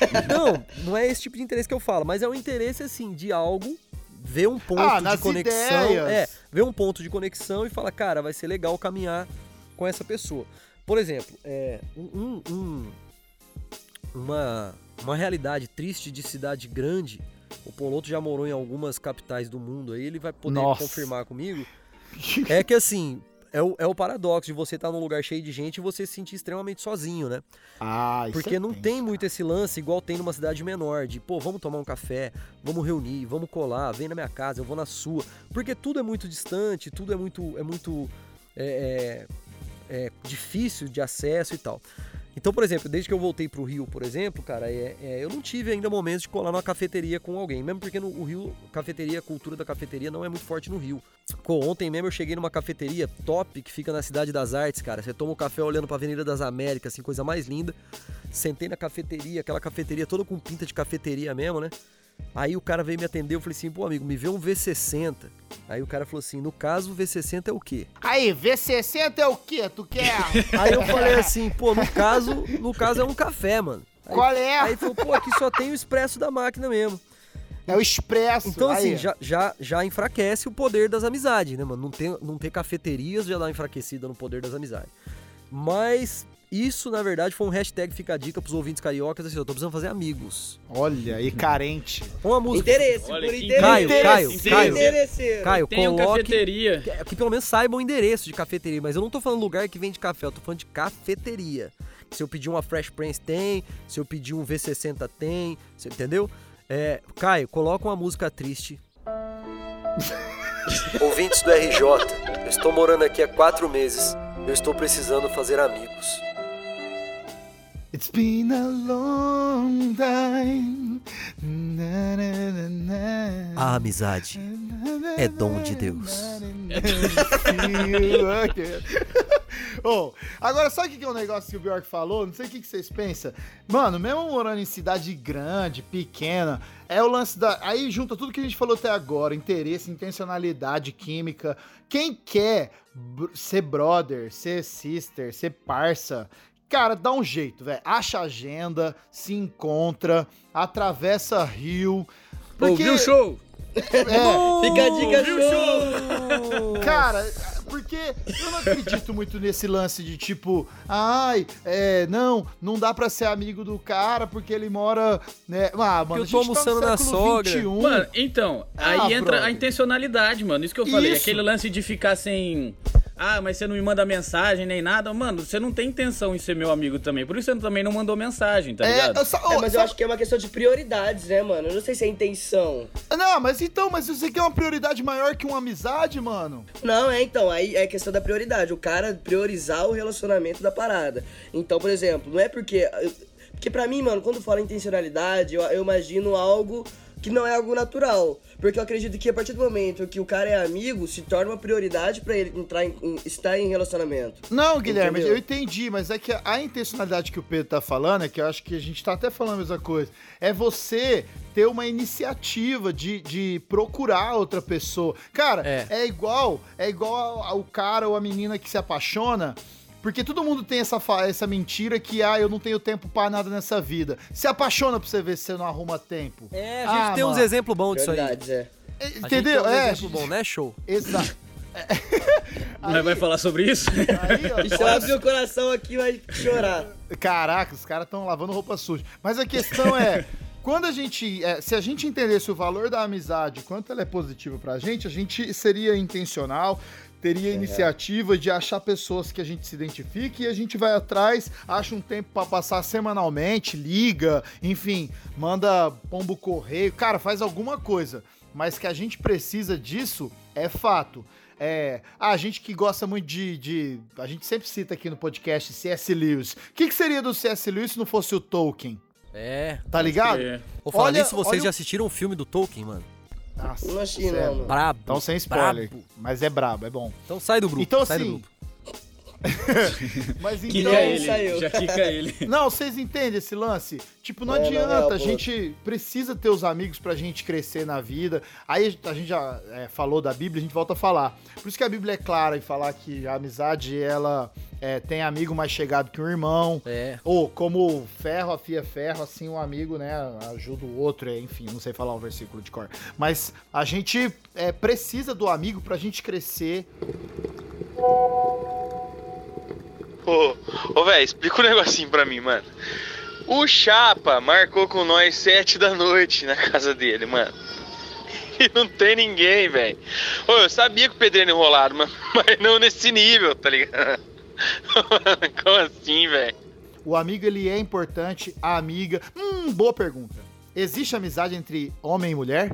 (laughs) Então, não é esse tipo de interesse que eu falo, mas é um interesse, assim, de algo, ver um ponto Ah, de conexão. ideias. É, ver um ponto de conexão e falar, cara, vai ser legal caminhar com essa pessoa. Por exemplo, é, um- um- um, uma, uma realidade triste de cidade grande. O Poloto já morou em algumas capitais do mundo aí, ele vai poder Nossa. confirmar comigo. (laughs) É que assim, é o, é o paradoxo de você estar num lugar cheio de gente e você se sentir extremamente sozinho, né? Ah, isso Porque é não tem muito esse lance igual tem numa cidade menor, de pô, vamos tomar um café, vamos reunir, vamos colar, vem na minha casa, eu vou na sua. Porque tudo é muito distante, tudo é muito, é muito é, é, é difícil de acesso e tal. Então, por exemplo, desde que eu voltei pro Rio, por exemplo, cara, é, é, eu não tive ainda momentos de colar numa cafeteria com alguém, mesmo porque no o Rio, cafeteria, a cultura da cafeteria não é muito forte no Rio. Pô, ontem mesmo eu cheguei numa cafeteria top que fica na Cidade das Artes, cara. Você toma um café olhando pra Avenida das Américas, assim, coisa mais linda. Sentei na cafeteria, aquela cafeteria toda com pinta de cafeteria mesmo, né? Aí o cara veio me atender, eu falei assim, pô, amigo, me vê um V60. Aí o cara falou assim, no caso, o V60 é o quê? Aí, V60 é o quê? Tu quer? (laughs) Aí eu falei assim, pô, no caso, no caso é um café, mano. Aí, Qual é? Aí falou, pô, aqui só tem o expresso da máquina mesmo. É o expresso. Então, assim, Aí. já, já, já enfraquece o poder das amizades, né, mano? Não ter, não ter cafeterias já dá uma enfraquecida no poder das amizades. Mas isso, na verdade, foi um hashtag Fica a Dica pros ouvintes cariocas, assim, eu tô precisando fazer amigos. Olha, e carente. Uma música. Interesse, Olha, por interesse. Caio, Caio, Interesse. Caio, Interesseiro. Caio, Tem coloque... cafeteria. Que, que pelo menos saiba o endereço de cafeteria, mas eu não tô falando lugar que vende café, eu tô falando de cafeteria. Se eu pedir uma Fresh Prince tem, se eu pedir um V60 tem, você entendeu? É, Caio, coloca uma música triste. (laughs) Ouvintes do RJ, eu estou morando aqui há quatro meses, eu estou precisando fazer amigos. It's been a long time. Na, na, na. A amizade é dom de Deus. (laughs) (laughs) oh, agora, sabe o que é um negócio que o Bjork falou? Não sei o que, vocês pensam. Mano, mesmo morando em cidade grande, pequena, é o lance da. Aí junta tudo que a gente falou até agora: interesse, intencionalidade, química. Quem quer ser brother, ser sister, ser parça. Cara, dá um jeito, velho. Acha agenda, se encontra, atravessa rio. Porque, Ouviu o show? é, Fica a dica Ouviu o show. Cara, porque eu não acredito muito nesse lance de tipo, ai, é, não, não dá pra ser amigo do cara porque ele mora, né? Ah, mano, eu tô tá no almoçando na século sogra. 21. Mano, então, Ah, aí entra brother. a intencionalidade, mano. Isso que eu falei. Isso. Aquele lance de ficar sem. Ah, mas você não me manda mensagem nem nada. Mano, você não tem intenção em ser meu amigo também. Por isso você também não mandou mensagem, tá é, ligado? eu só- É, oh, mas eu sabe- acho que é uma questão de prioridades, né, mano? Eu não sei se é intenção. Não, mas então, mas você quer uma prioridade maior que uma amizade, mano? Não, é então, aí é questão da prioridade. O cara priorizar o relacionamento da parada. Então, por exemplo, não é porque. eu- Porque pra mim, mano, quando fala intencionalidade, eu, eu imagino algo que não é algo natural. Porque eu acredito que a partir do momento que o cara é amigo, se torna uma prioridade pra ele entrar em, em- estar em relacionamento. Não, Guilherme, Entendeu? eu entendi, mas é que a intencionalidade que o Pedro tá falando, é que eu acho que a gente tá até falando a mesma coisa, é você ter uma iniciativa de, de procurar outra pessoa. Cara, É. é, igual, é igual ao, ao cara ou a menina que se apaixona. Porque todo mundo tem essa, essa mentira que, ah, eu não tenho tempo pra nada nessa vida. Se apaixona pra você ver se você não arruma tempo. É, a gente Ah, tem uns mano. exemplos bons disso aí. Verdades, é. É, A gente Entendeu? tem uns É, exemplos bons, né, show? exato. (laughs) Mas vai falar sobre isso? Aí, ó, Deixa eu abrir o coração aqui vai chorar. Caraca, os caras estão lavando roupa suja. Mas a questão é, quando a gente, é, se a gente entendesse o valor da amizade, quanto ela é positiva pra gente, a gente seria intencional, teria iniciativa de achar pessoas que a gente se identifique e a gente vai atrás, acha um tempo pra passar semanalmente, liga, enfim, manda pombo correio, cara, faz alguma coisa. Mas que a gente precisa disso é fato. É, a gente que gosta muito de, de- A gente sempre cita aqui no podcast C.S. Lewis. O que, que seria do C.S. Lewis se não fosse o Tolkien? É. Tá ligado? É. Vou falar Olha- nisso, vocês olha o- já assistiram um filme do Tolkien, mano? Nossa, Não achei, sério. não, mano. Brabo. Então sem spoiler. brabo. Mas é brabo, é bom. Então sai do grupo. Então, sai do assim, grupo. (laughs) Mas então. Quica ele, saiu. já quica ele. Não, vocês entendem esse lance? Tipo, não É, não, adianta, real, a pô. gente precisa ter os amigos pra gente crescer na vida. Aí a gente já é, falou da Bíblia, a gente volta a falar. Por isso que a Bíblia é clara em falar que a amizade, ela é, tem amigo mais chegado que um irmão. É. Ou como ferro afia ferro, assim um amigo, né, ajuda o outro, é, enfim, não sei falar o versículo de cor. Mas a gente é, precisa do amigo pra gente crescer. Ô, ô velho, explica um negocinho pra mim, mano. O Chapa marcou com nós sete da noite na casa dele, mano. (laughs) E não tem ninguém, velho. Ô, eu sabia que o Pedro era enrolado, mas, (laughs) mas não nesse nível, tá ligado? (laughs) Mano, Como assim, velho? O amigo, ele é importante, a amiga... Hum, boa pergunta. Existe amizade entre homem e mulher?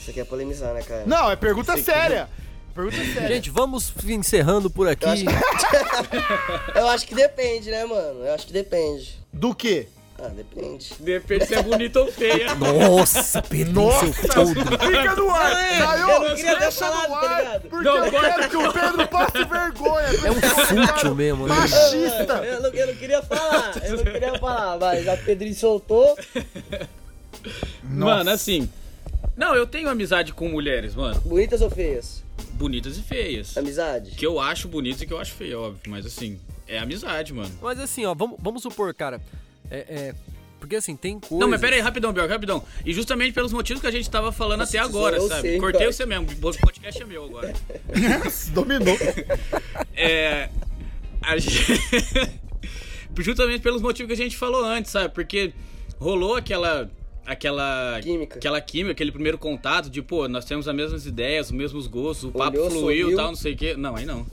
Você quer polemizar, né, cara? Não, é pergunta séria. Pergunta séria. Gente, vamos encerrando por aqui. Eu acho (laughs) Eu acho que depende, né, mano? Eu acho que depende. Do quê? Ah, depende. Depende se é bonita ou feia. (laughs) Nossa, Pedrinho, seu podre. Fica no ar! Caiu, eu não queria ter deixa falado, no tá ar, ligado? Porque Não, eu quero que o Pedro passe vergonha. É um fútil mesmo, né? Machista! Eu não, eu não queria falar, eu não queria falar, mas a Pedrinho soltou. Mano, assim. Não, eu tenho amizade com mulheres, mano. Bonitas ou feias? Bonitas e feias. Amizade? Que eu acho bonitas e que eu acho feia, óbvio. Mas assim, é amizade, mano. Mas assim, ó, vamos, vamos supor, cara. É, é, porque assim, tem coisa. Não, mas pera aí, rapidão, Biel, rapidão. E justamente pelos motivos que a gente tava falando até agora, eu sabe? sei, Cortei cara. você mesmo, o podcast é meu agora. (laughs) Dominou. É. A gente... (laughs) Justamente pelos motivos que a gente falou antes, sabe? Porque rolou aquela. Aquela. Química. Aquela química, aquele primeiro contato de, pô, nós temos as mesmas ideias, os mesmos gostos, o papo Olhou, fluiu e tal, não sei o quê. Não, aí não.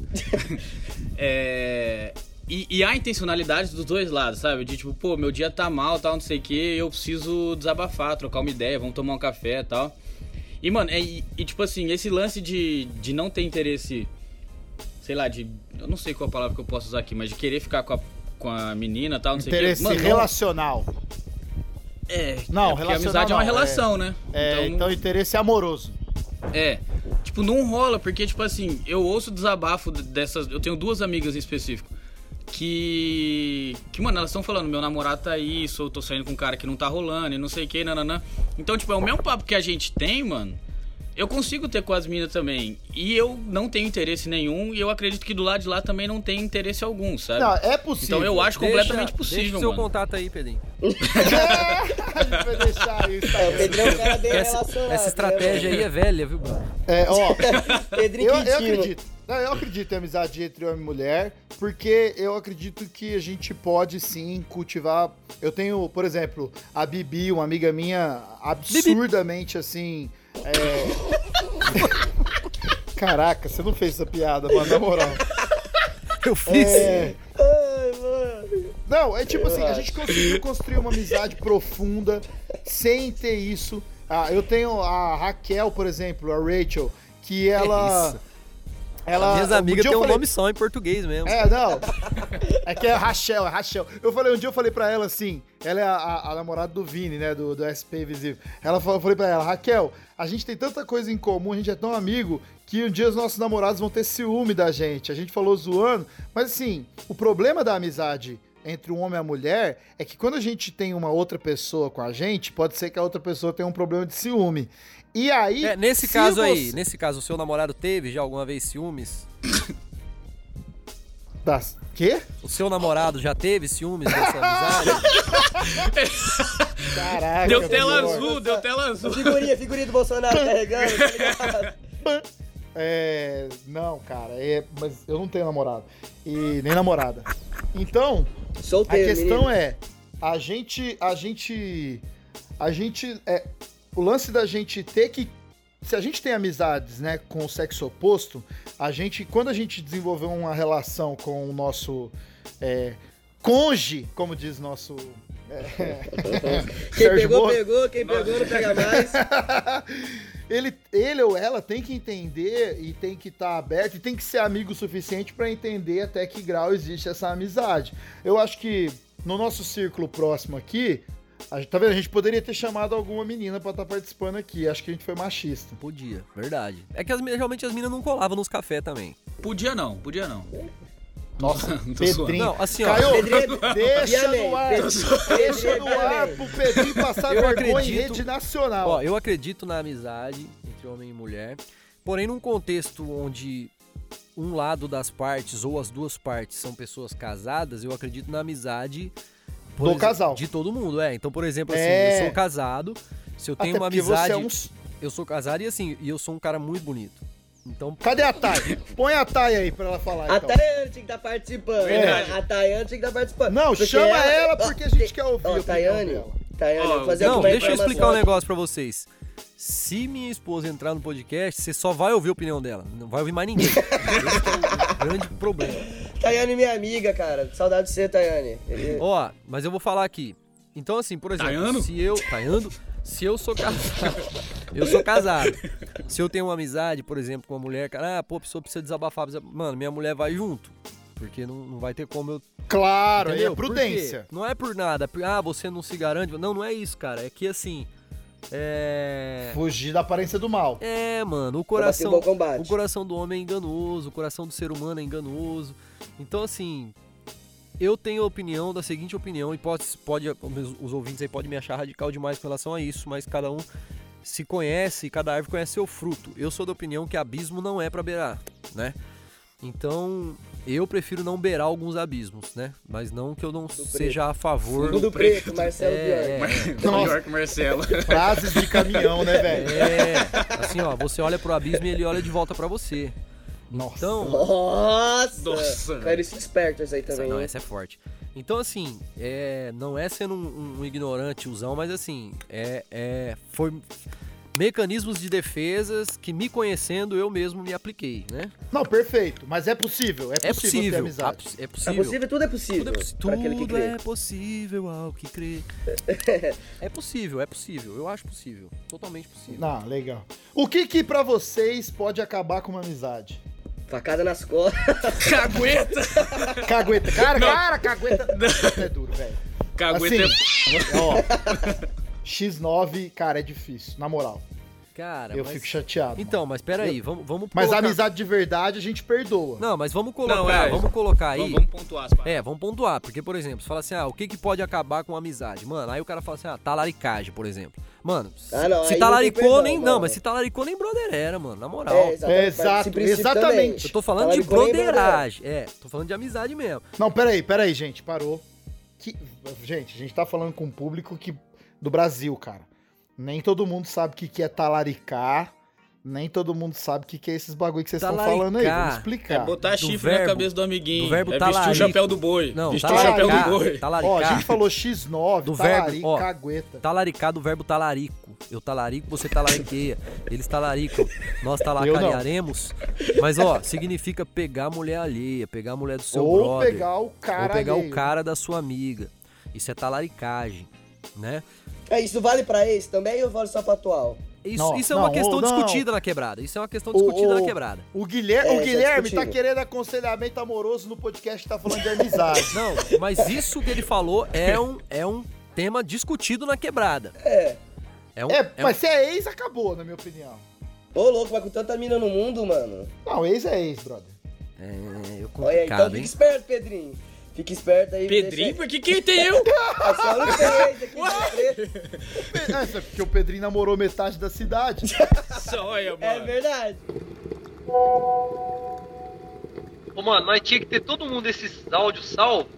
(laughs) é. E, e há intencionalidade dos dois lados, sabe? De tipo, pô, meu dia tá mal, tal, não sei o que, eu preciso desabafar, trocar uma ideia, vamos tomar um café e tal. E, mano, é, e, e, tipo assim, esse lance de, de não ter interesse, sei lá, de. Eu não sei qual a palavra que eu posso usar aqui, mas de querer ficar com a, com a menina e tal, não sei o Interesse que. Mano, não- relacional. É, Não, é porque a relacional amizade é uma não, relação, né? É, então, interesse amoroso. É. Tipo, não rola, porque, tipo assim, eu ouço desabafo dessas. Eu tenho duas amigas em específico. Que. Que, mano, elas estão falando, meu namorado tá isso, eu tô saindo com um cara que não tá rolando e não sei o que, nananã. Então, tipo, é o mesmo papo que a gente tem, mano. Eu consigo ter com as minas também. E eu não tenho interesse nenhum. E eu acredito que do lado de lá também não tem interesse algum, sabe? Não, é possível. então eu acho Deixa- completamente Deixa possível, o seu mano. contato aí, Pedrinho. a gente vai deixar isso. É, o Pedrinho é um cara bem Essa, relacionado. essa estratégia né, aí é velha, viu, mano? É, ó? (laughs) Pedrinho eu, eu acredito. Não, eu acredito em amizade entre homem e mulher, porque eu acredito que a gente pode sim cultivar. Eu tenho, por exemplo, a Bibi, uma amiga minha, absurdamente assim. É- Caraca, você não fez essa piada, mano, na moral. Eu fiz. É, Ai, mano. Não, é tipo Eu assim, a gente conseguiu construir uma amizade profunda sem ter isso. Ah, eu tenho a Raquel, por exemplo, a Rachel, que ela. Ela, Minhas um amigas eu têm um falei- nome só em português mesmo. É, não. É que é Rachel, é Rachel. Eu falei, um dia eu falei pra ela assim, ela é a, a- a namorada do Vini, né, do, do SP Visível. Ela falou, eu falei pra ela, Raquel, a gente tem tanta coisa em comum, a gente é tão amigo, que um dia os nossos namorados vão ter ciúme da gente. A gente falou zoando, mas assim, o problema da amizade entre um homem e a mulher é que quando a gente tem uma outra pessoa com a gente, pode ser que a outra pessoa tenha um problema de ciúme. E aí. É, nesse se caso aí, você- nesse caso, o seu namorado teve já alguma vez ciúmes? Das... Quê? O seu namorado já teve ciúmes dessa amizade? Caraca. Deu tela azul, deu tela azul. Figurinha, figurinha do Bolsonaro carregando, tá ligado? É. Não, cara, é, mas eu não tenho namorado. E nem namorada. Então, a Solteiro, questão menino. é, a gente. A gente. A gente. É, o lance da gente ter que. Se a gente tem amizades, né, com o sexo oposto, a gente. Quando a gente desenvolveu uma relação com o nosso. É, conge, como diz nosso. é, (laughs) Quem Sérgio pegou, Moro. pegou, quem pegou não pega mais. (laughs) ele, ele ou ela tem que entender e tem que estar aberto e tem que ser amigo o suficiente pra entender até que grau existe essa amizade. Eu acho que no nosso círculo próximo aqui, a gente, tá vendo? A gente poderia ter chamado alguma menina pra estar participando aqui. Acho que a gente foi machista. Podia, verdade. É que as, realmente as minas não colavam nos cafés também. Podia não, podia não. Nossa, Não (laughs) tô zoando. Pedrinho. Não, assim, ó. Caio, Pedrinho, deixa no ar, Pedrinho, deixa no ar pro Pedrinho passar (laughs) Eu vergonha em acredito- rede nacional. Ó, eu acredito na amizade entre homem e mulher, porém num contexto onde um lado das partes ou as duas partes são pessoas casadas, eu acredito na amizade Do exemplo, casal. de todo mundo, é. Então, por exemplo, assim, É. eu sou casado, se eu tenho Até uma porque amizade, você é um... eu sou casado e assim, e eu sou um cara muito bonito. Então, Cadê a Thay? Põe a Thay aí pra ela falar, A então. Tayane tinha que estar participando. Verdade. A Tayane tinha que estar participando. Não, Porque chama ela, ó, porque a gente te- quer ouvir a Ó, opinião Tayane. Tayane, Ó, vou fazer não, deixa eu explicar um negócio pra vocês. Se minha esposa entrar no podcast, você só vai ouvir a opinião dela, não vai ouvir mais ninguém. (laughs) Esse é o grande problema. Tayane, minha amiga, cara. Saudade de você, Tayane. Ele- Ó, mas eu vou falar aqui. Então, assim, por exemplo, Taiano? se eu. Taiando? Se eu sou casado. (laughs) eu sou casado. Se eu tenho uma amizade, por exemplo, com uma mulher, cara, ah, pô, a pessoa precisa desabafar. precisa- Mano, minha mulher vai junto. Porque não, não vai ter como eu. Claro, aí é prudência. Não é por nada. Ah, você não se garante. Não, não é isso, cara. É que assim. É. Fugir da aparência do mal. É, mano, o coração. O coração do homem é enganoso, o coração do ser humano é enganoso. Então, assim, eu tenho a opinião da seguinte opinião, e pode, pode os os ouvintes aí podem me achar radical demais com relação a isso, mas cada um se conhece e cada árvore conhece seu fruto. Eu sou da opinião que abismo não é pra beirar, né? Então, eu prefiro não beirar alguns abismos, né? Mas não que eu não seja a favor. Fundo preto, Marcelo É, Bjork. é, (laughs) Melhor que Marcelo. (laughs) Frases de caminhão, né, velho? é, assim, ó, você olha pro abismo e ele olha de volta pra você. Nossa. Então, Nossa! Nossa, Cara, isso aí Essa, também. não, hein? essa é forte. Então, assim, é, não é sendo um, um ignorante, usão, mas assim, é, é, foi mecanismos de defesas que me conhecendo eu mesmo me apliquei, né? Não, perfeito. Mas é possível. É possível, É ter possível, amizade. é É possível. possível, tudo é possível. Tudo é, possi- pra aquele que tudo crê. é possível ao que crê. (laughs) é possível, é possível. Eu acho possível. Totalmente possível. Não, legal. O que que pra vocês pode acabar com uma amizade? Facada nas costas. (laughs) Cagueta! Cagueta. Cara, cara, cagueta. É duro, velho. Cagueta Assim, (laughs) ó. X9, cara, é difícil, na moral. Cara, eu mas- fico chateado. Então, mas peraí, vamos, vamos Mas a amizade de verdade a gente perdoa. Não, mas vamos colocar, Não, é. vamos colocar aí... Vamos, vamos pontuar as. É, vamos pontuar, porque, por exemplo, você fala assim, ah, o que, que pode acabar com a amizade? Mano, aí o cara fala assim, ah, talaricagem, por exemplo. Mano, se, Ah, não, se talaricou, perdão, nem. Não, mas se talaricou, nem brother era, mano, na moral. É, exatamente. É, exato, exatamente. Eu tô falando de Talaricou broderagem. É, tô falando de amizade mesmo. Não, peraí, peraí, gente, parou. Que... Gente, a gente tá falando com um público que... do Brasil, cara. Nem todo mundo sabe o que, que é talaricar. Nem todo mundo sabe o que, que é esses bagulho que vocês estão Talaricar. falando aí. Vamos É explicar. botar Do chifre verbo- na cabeça do amiguinho. do verbo é vestir o talarico. chapéu do boi. Não, vestir o chapéu do talaricar, boi. talaricar. Ó, a gente falou X9, Do talarico, verbo, cagueta. Talaricar do verbo talarico. Eu talarico, você talariqueia. Eles talaricam. Nós Eu talacarearemos. Mas, ó, significa pegar a mulher alheia, pegar a mulher do seu Ou brother. pegar o cara ou pegar alheio. o cara da sua amiga. Isso é talaricagem, né? É, isso vale pra esse também ou vale só pra atual? Isso, Não, isso é uma não, questão ô, não. discutida na quebrada. Isso é uma questão O- discutida o- na quebrada. O Guilherme, É, o é Guilherme tá querendo aconselhamento amoroso no podcast que tá falando de amizade. (laughs) Não, mas isso que ele falou é um, é um tema discutido na quebrada. É. É um, É, é um- mas se é ex, acabou, na minha opinião. Ô, louco, mas com tanta mina no mundo, mano. Não, ex é ex, brother. é, é Olha aí, então complicado, fica esperto, Pedrinho. Fica esperto aí. Pedrinho, por que que tem eu? (laughs) É só no três aqui de preto. É, é porque o Pedrinho namorou metade da cidade. (laughs) Olha, É mano. verdade. Ô, mano, nós tinha que ter todo mundo esses áudios salvo,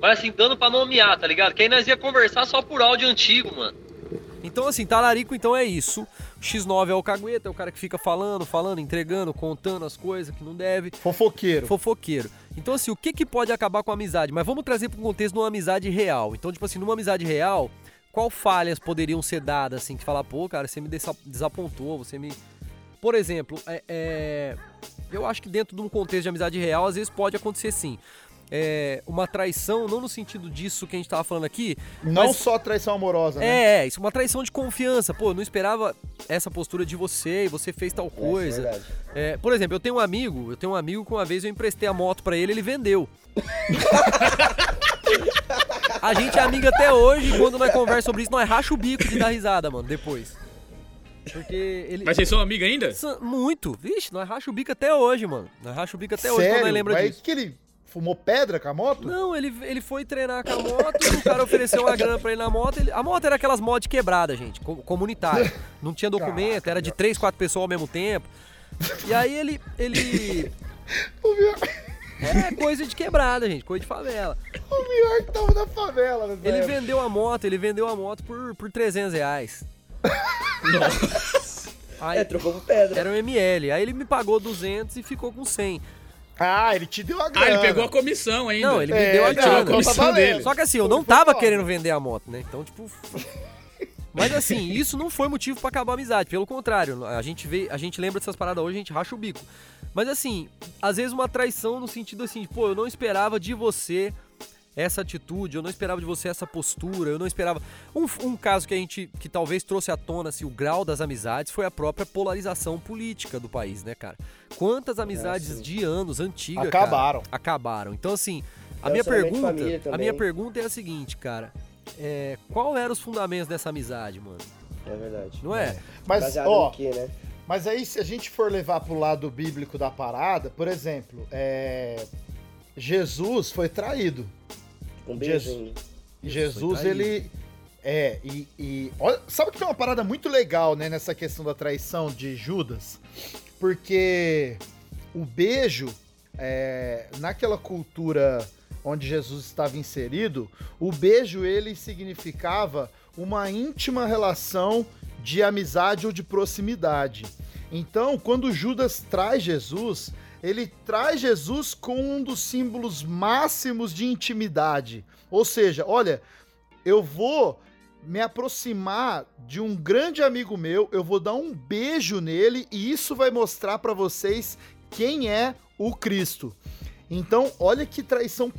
mas assim, dando pra nomear, tá ligado? Que aí nós ia conversar só por áudio antigo, mano. Então, assim, talarico então é isso. O X9 é o cagueta, é o cara que fica falando, falando, entregando, contando as coisas que não deve. Fofoqueiro. Fofoqueiro. Então, assim, o que, que pode acabar com a amizade? Mas vamos trazer para um contexto de uma amizade real. Então, tipo assim, numa amizade real, qual falhas poderiam ser dadas, assim, que falar, pô, cara, você me desa- desapontou, você me. Por exemplo, é, é, eu acho que dentro de um contexto de amizade real, às vezes pode acontecer sim. É, uma traição, não no sentido disso que a gente tava falando aqui. Não mas- só traição amorosa, né? É, é, isso é uma traição de confiança. Pô, não esperava essa postura de você e você fez tal Essa é coisa. verdade. É, por exemplo, eu tenho um amigo, eu tenho um amigo que uma vez eu emprestei a moto pra ele, ele vendeu. (laughs) a gente é amigo até hoje, e quando nós conversamos sobre isso, nós racha o bico de dar risada, mano, depois. Porque ele. Mas vocês são amigos ainda? Muito. Vixe, nós racha o bico até hoje, mano. Nós racha o bico até hoje quando Sério? nós lembra Mas disso. que ele fumou pedra com a moto? Não, ele, ele foi treinar com a moto, o cara ofereceu uma grana pra ele na moto. ele- a moto era aquelas motos quebradas, gente, co- comunitária. Não tinha documento, era de três, quatro pessoas ao mesmo tempo. E aí ele. ele (laughs) é coisa de quebrada, gente, coisa de favela. O pior que tava na favela, né? Ele velho? vendeu a moto, ele vendeu a moto por, por 300 reais. Aí, É, trocou por pedra. era um ML. Aí ele me pagou 200 e ficou com 100. Ah, ele te deu a grana. Ah, ele pegou a comissão ainda. Não, ele É, vendeu a grana. tá comissão dele. Só que assim, eu não tava querendo vender a moto, né? Então, tipo. (laughs) Mas assim, isso não foi motivo pra acabar a amizade. Pelo contrário, a gente vê, a gente lembra dessas paradas hoje, a gente racha o bico. Mas assim, às vezes uma traição no sentido assim, de, pô, eu não esperava de você essa atitude, eu não esperava de você essa postura, eu não esperava. Um, um caso que a gente, que talvez trouxe à tona assim, o grau das amizades foi a própria polarização política do país, né, cara? Quantas amizades de anos antigas cara, Acabaram. acabaram. Então assim, a minha pergunta, a minha pergunta é a seguinte, cara. É, qual eram os fundamentos dessa amizade, mano? É verdade. Não é? Mas, Baseado ó, quê, né? mas aí se a gente for levar pro lado bíblico da parada, por exemplo, é... Jesus foi traído. Um beijo Jesus. Jesus, ele. É, e. e olha, sabe que tem uma parada muito legal, né, nessa questão da traição de Judas? Porque o beijo, é, naquela cultura onde Jesus estava inserido, o beijo ele significava uma íntima relação de amizade ou de proximidade. Então, quando Judas traz Jesus, ele traz Jesus com um dos símbolos máximos de intimidade. Ou seja, olha, eu vou me aproximar de um grande amigo meu, eu vou dar um beijo nele e isso vai mostrar para vocês quem é o Cristo. Então, olha que traição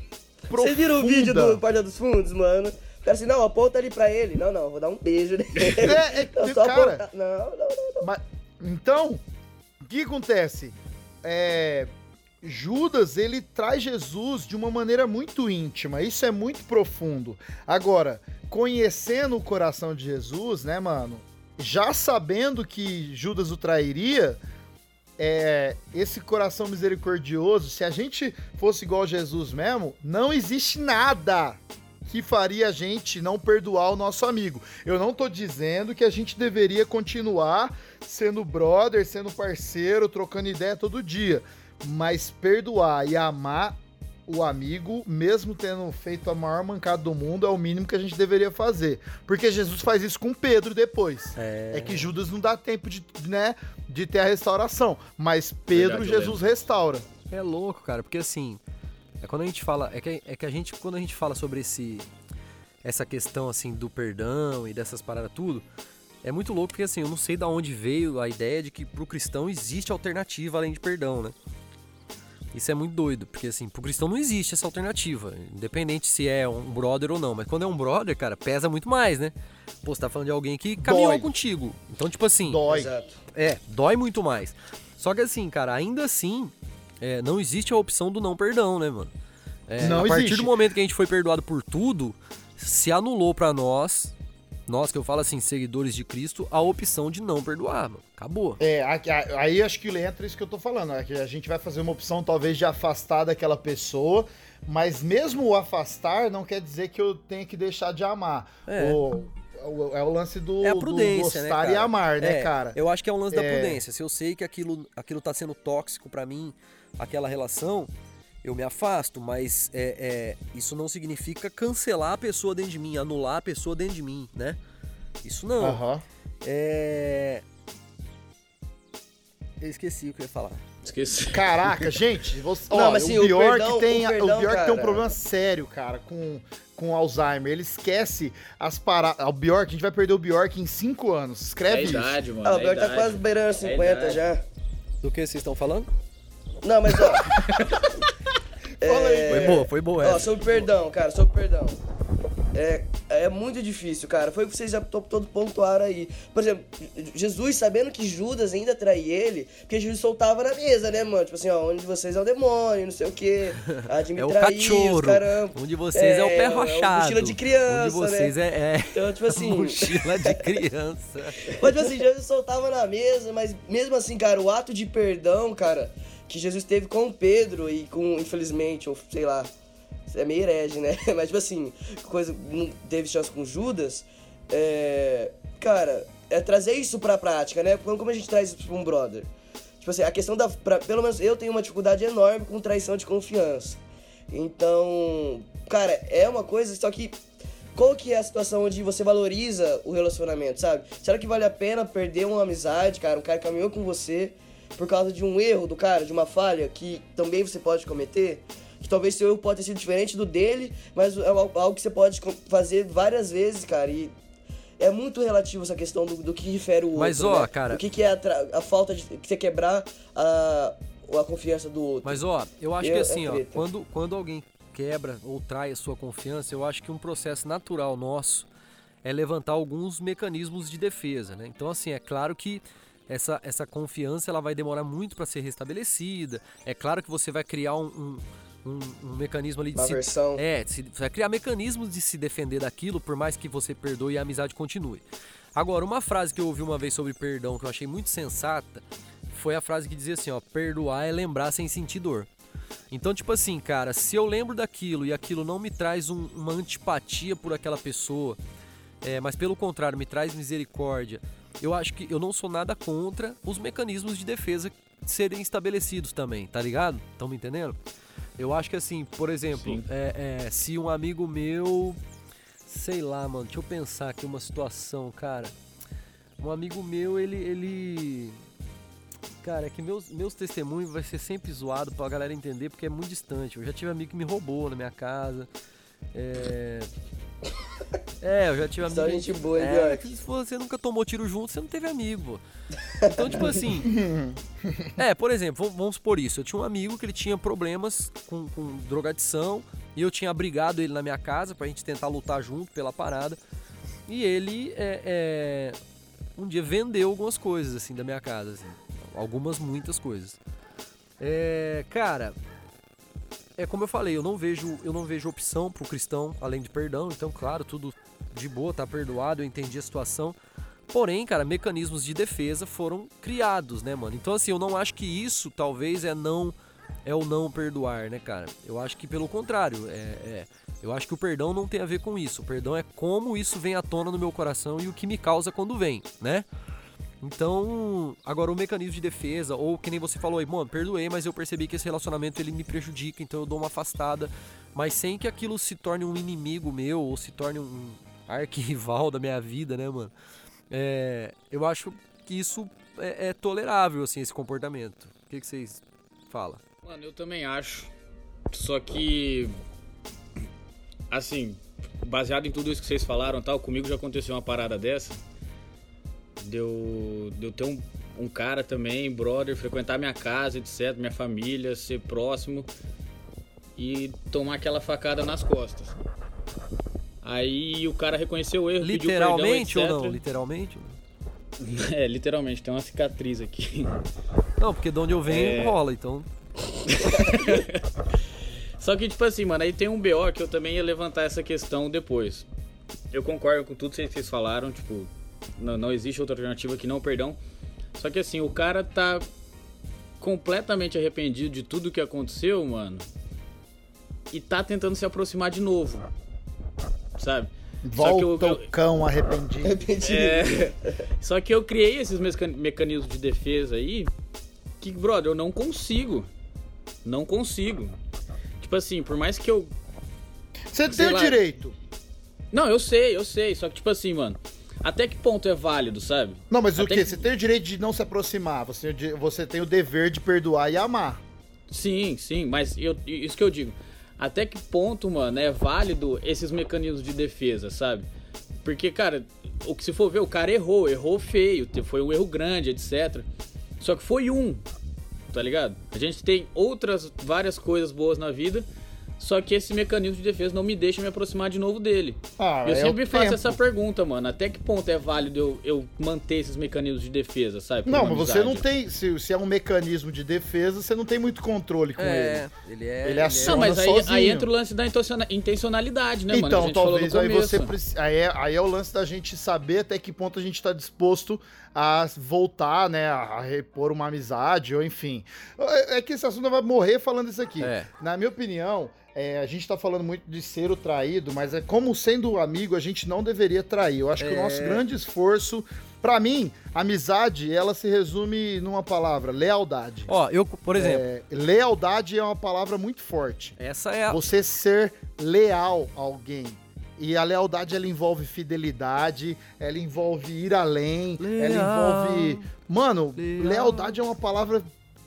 profunda. Vocês viram o vídeo do Porta dos Fundos, mano? O cara assim, não, aponta ali pra ele. Não, não, vou dar um beijo nele. É, é, (laughs) Não, só cara, apontar. Não, não, não. não. Mas, então, o que acontece? É, Judas, ele traz Jesus de uma maneira muito íntima, isso é muito profundo. Agora, conhecendo o coração de Jesus, né, mano, já sabendo que Judas o trairia, é, esse coração misericordioso, se a gente fosse igual a Jesus mesmo, não existe nada que faria a gente não perdoar o nosso amigo. Eu não tô dizendo que a gente deveria continuar sendo brother, sendo parceiro, trocando ideia todo dia, mas perdoar e amar o amigo, mesmo tendo feito a maior mancada do mundo, é o mínimo que a gente deveria fazer. Porque Jesus faz isso com Pedro depois. É, que Judas não dá tempo de, né, de ter a restauração, mas Pedro Verdade, Jesus restaura. É louco, cara, porque assim, é quando a gente fala, é que, é que a gente, quando a gente fala sobre esse, essa questão assim do perdão e dessas paradas tudo, é muito louco porque assim, eu não sei da onde veio a ideia de que pro cristão existe alternativa além de perdão, né? Isso é muito doido, porque assim, pro cristão não existe essa alternativa, independente se é um brother ou não. Mas quando é um brother, cara, pesa muito mais, né? Pô, você tá falando de alguém que caminhou Dói. contigo. Então, tipo assim, Dói. Exato. é, dói muito mais. Só que assim, cara, ainda assim, é, não existe a opção do não perdão, né, mano? É, Não a partir existe. do momento que a gente foi perdoado por tudo, se anulou pra nós, nós que eu falo assim, seguidores de Cristo, a opção de não perdoar, mano. Acabou. É, aí acho que entra isso que eu tô falando, é que a gente vai fazer uma opção talvez de afastar daquela pessoa, mas mesmo o afastar não quer dizer que eu tenha que deixar de amar. É. O, o- é o lance do, É a do prudência, né, gostar cara? e amar, né, É, cara? Eu acho que é um lance da É. prudência. Se eu sei que aquilo, aquilo tá sendo tóxico pra mim, aquela relação, eu me afasto, mas é, é, isso não significa cancelar a pessoa dentro de mim, anular a pessoa dentro de mim, né? Isso não. Aham. É. Eu esqueci o que eu ia falar. Esqueci. Caraca, gente, você, Não, ó, mas assim, o Bjork perdão- tem, o tem um problema sério, cara, com com Alzheimer. Ele esquece as paradas. O Bjork, a gente vai perder o Bjork em 5 anos. É Escreve isso. idade, mano. Ah, o é a Bjork tá idade. quase beirando É 50 idade. já. Do que vocês estão falando? Não, mas ó. (laughs) Fala aí. é, Foi boa, foi boa Ó, essa. sobre perdão, cara, sobre perdão. É, é muito difícil, cara. Foi o que vocês já to- todo pontuaram aí. Por exemplo, Jesus, sabendo que Judas ainda traía ele, porque Jesus soltava na mesa, né, mano? Tipo assim, ó, onde vocês é o demônio, não sei o quê. A de (laughs) me É o cachorro. caramba. Um de vocês é, o pé É, é rochado. mochila de criança, Um de vocês é, é Então, tipo (laughs) assim. mochila de (laughs) criança. Mas, tipo assim, Jesus soltava na mesa, mas mesmo assim, cara, o ato de perdão, cara, que Jesus teve com Pedro e com, infelizmente, ou sei lá, é meio herege, né? (laughs) Mas, tipo assim, coisa, não teve chance com Judas, é. Cara, é trazer isso pra prática, né? Como a gente traz isso pra um brother? Tipo assim, a questão da. pra- pelo menos eu tenho uma dificuldade enorme com traição de confiança. Então, cara, é uma coisa, só que qual que é a situação onde você valoriza o relacionamento, sabe? Será que vale a pena perder uma amizade, cara? Um cara caminhou com você por causa de um erro do cara, de uma falha que também você pode cometer? Que talvez seu erro pode ter sido diferente do dele, mas é al- algo que você pode fazer várias vezes, cara. E é muito relativo essa questão do, do que refere o outro. Mas, ó, né? cara- O que, que é a, a falta de você quebrar a, a confiança do outro. Mas ó, eu acho Eu- que é assim, ó, treta. quando, quando alguém quebra ou trai a sua confiança, eu acho que um processo natural nosso é levantar alguns mecanismos de defesa, né? Então assim, é claro que essa, essa confiança ela vai demorar muito para ser restabelecida. É claro que você vai criar um, um, um- um mecanismo ali de Uma se, versão. é, se, vai criar mecanismos de se defender daquilo, por mais que você perdoe e a amizade continue. Agora, uma frase que eu ouvi uma vez sobre perdão que eu achei muito sensata foi a frase que dizia assim, ó, perdoar é lembrar sem sentir dor. Então, tipo assim, cara, se eu lembro daquilo e aquilo não me traz um- uma antipatia por aquela pessoa, é, mas pelo contrário, me traz misericórdia, eu acho que eu não sou nada contra os mecanismos de defesa serem estabelecidos também, tá ligado? Estão me entendendo? Eu acho que assim, por exemplo, é, é, se um amigo meu, sei lá, mano, deixa eu pensar aqui uma situação, cara. Um amigo meu, ele, ele, cara, é que meus, meus testemunhos vai ser sempre zoado pra galera entender porque é muito distante. Eu já tive amigo que me roubou na minha casa. É, é eu já tive amigo. Só gente boa, hein, é, que se você nunca tomou tiro junto, você não teve amigo. Então, tipo assim. (laughs) É, por exemplo, vamos- vamos supor isso. Eu tinha um amigo que ele tinha problemas com, com drogadição e eu tinha abrigado ele na minha casa pra gente tentar lutar junto pela parada. E ele é, é, um dia vendeu algumas coisas assim da minha casa, assim. algumas muitas coisas. É, cara, é como eu falei, eu não vejo eu não vejo opção pro cristão além de perdão. Então, claro, tudo de boa, tá perdoado, eu entendi a situação. Porém, cara, mecanismos de defesa foram criados, né, mano? Então, assim, eu não acho que isso talvez é não é o não perdoar, né, cara? Eu acho que pelo contrário, é, é- eu acho que o perdão não tem a ver com isso. O perdão é como isso vem à tona no meu coração e o que me causa quando vem, né? Então, agora o mecanismo de defesa, ou que nem você falou aí, mano, perdoei, mas eu percebi que esse relacionamento ele me prejudica, então eu dou uma afastada, mas sem que aquilo se torne um inimigo meu ou se torne um arquirrival (laughs) da minha vida, né, mano? É, eu acho que isso é, é tolerável, assim, esse comportamento. O que, que vocês falam? Mano, eu também acho. Só que. Assim, baseado em tudo isso que vocês falaram tal, comigo já aconteceu uma parada dessa. Deu. Deu ter um, um cara também, brother, frequentar minha casa, etc, minha família, ser próximo e tomar aquela facada nas costas. Aí o cara reconheceu o erro, Literalmente pediu ou perdão, não? Literalmente? (laughs) É, literalmente, tem uma cicatriz aqui. Não, porque de onde eu venho É. rola, então. (laughs) Só que, tipo assim, mano, aí tem um BO que eu também ia levantar essa questão depois. Eu concordo com tudo que vocês falaram, tipo, não, não existe outra alternativa que não perdão. Só que assim, o cara tá completamente arrependido de tudo que aconteceu, mano. E tá tentando se aproximar de novo. Sabe? Só que eu- Volta o cão arrependido. Arrependido. É, (laughs) só que eu criei esses meca- mecanismos de defesa aí que, brother, eu não consigo. Não consigo. Tipo assim, por mais que eu. Você tem o lá. direito. Não, eu sei, eu sei. Só que, tipo assim, mano. Até que ponto é válido, sabe? Não, mas o Até quê? que- Você tem o direito de não se aproximar. Você, o você tem o dever de perdoar e amar. Sim, sim, mas eu, isso que eu digo. Até que ponto, mano, é válido esses mecanismos de defesa, sabe? Porque, cara, o que se for ver, o cara errou, errou feio, foi um erro grande, etc. Só que foi um, tá ligado? A gente tem outras várias coisas boas na vida, só que esse mecanismo de defesa não me deixa me aproximar de novo dele. Ah, eu é sempre faço tempo. essa pergunta, mano. Até que ponto é válido eu, eu manter esses mecanismos de defesa, sabe? Não, mas você não tem. Se, se é um mecanismo de defesa, você não tem muito controle com É, ele. ele é. Ele é Não, mas aí, sozinho. aí entra o lance da intencionalidade, né, mano? Então, gente falou no talvez aí você aí é, aí é o lance da gente saber até que ponto a gente tá disposto a voltar, né, a repor uma amizade, ou enfim. É é que esse assunto vai morrer falando isso aqui. É. Na minha opinião, é, a gente tá falando muito de ser o traído, mas é como sendo amigo, a gente não deveria trair. Eu acho que o nosso É. grande esforço, pra mim, amizade, ela se resume numa palavra, lealdade. Ó, eu, por exemplo, É, lealdade é uma palavra muito forte essa é a. você ser leal a alguém. E a lealdade ela envolve fidelidade, ela envolve ir além, ela Leal. envolve. Mano, Leal. lealdade é uma palavra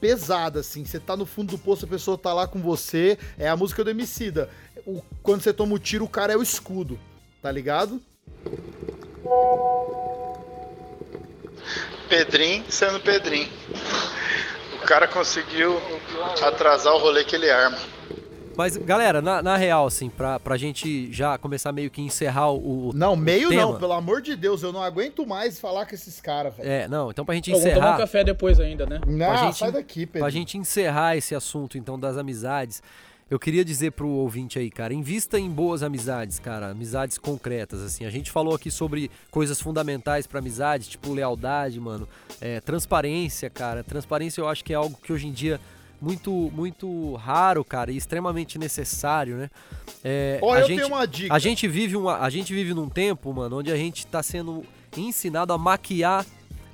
pesada, assim. Você tá no fundo do poço, a pessoa tá lá com você. É a música do Emicida. O, quando você toma o tiro, o cara é o escudo. Tá ligado? Pedrinho sendo Pedrinho. O cara conseguiu atrasar o rolê que ele arma. Mas, galera, na, na real, assim, pra, pra gente já começar meio que encerrar o. o- Não, meio tema. não, pelo amor de Deus. Eu não aguento mais falar com esses caras, velho. É, não, então pra gente Pô, vamos tomar um encerrar. café depois ainda, né? Não, pra gente- sai daqui, Pedro. Pra gente encerrar esse assunto, então, das amizades, eu queria dizer pro ouvinte aí, cara, invista em boas amizades, cara, amizades concretas, assim. A gente falou aqui sobre coisas fundamentais pra amizade, tipo lealdade, mano, é, transparência, cara. Transparência eu acho que é algo que hoje em dia muito, muito raro, cara, e extremamente necessário, né? É, Ó, a eu gente, tenho uma dica. A gente vive uma, a gente vive num tempo, mano, onde a gente tá sendo ensinado a maquiar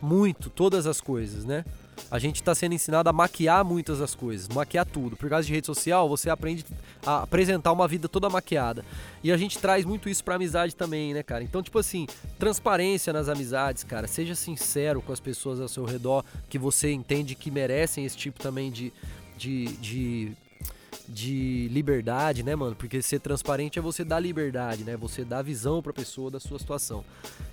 muito todas as coisas, né? A gente tá sendo ensinado a maquiar muitas das coisas, maquiar tudo. Por causa de rede social, você aprende a apresentar uma vida toda maquiada. E a gente traz muito isso pra amizade também, né, cara? Então, tipo assim, transparência nas amizades, cara. Seja sincero com as pessoas ao seu redor que você entende que merecem esse tipo também de, de, de de liberdade, né, mano? Porque ser transparente é você dar liberdade, né? Você dar visão pra pessoa da sua situação.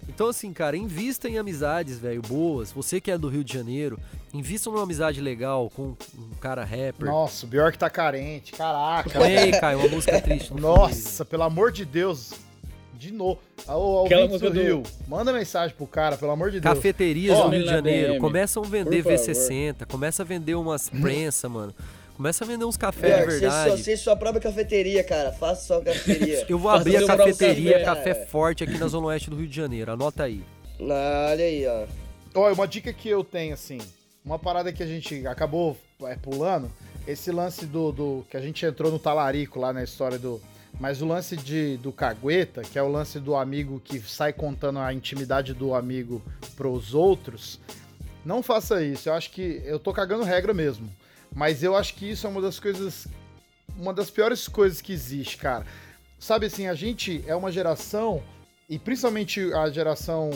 Então, assim, cara, invista em amizades, velho, boas. Você que é do Rio de Janeiro, invista numa amizade legal com um cara rapper. Nossa, o Bjork tá carente. Caraca. Põe aí, Caio, uma música (laughs) triste. no Nossa, pelo amor de Deus. De novo. Ô, Aquela ouvintes do Rio, manda mensagem pro cara, pelo amor de. Deus. Cafeterias Ó, do Rio de Janeiro, começam a vender por favor. V60, começa a vender umas prensa, mano. Começa a vender uns cafés Pior, de você verdade. só ser sua própria cafeteria, cara. Faça sua cafeteria. (laughs) Eu vou Faça abrir a cafeteria café. Café Forte aqui na Zona Oeste do Rio de Janeiro. Anota aí. Ah, Olha aí, ó. Olha, uma dica que eu tenho, assim, uma parada que a gente acabou é, pulando, esse lance do, do- que a gente entrou no talarico lá na história do. Mas o lance de, do cagueta, que é o lance do amigo que sai contando a intimidade do amigo pros outros, não faça isso. Eu acho que. Eu tô cagando regra mesmo. Mas eu acho que isso é uma das coisas. Uma das piores coisas que existe, cara. Sabe assim, a gente é uma geração, e principalmente a geração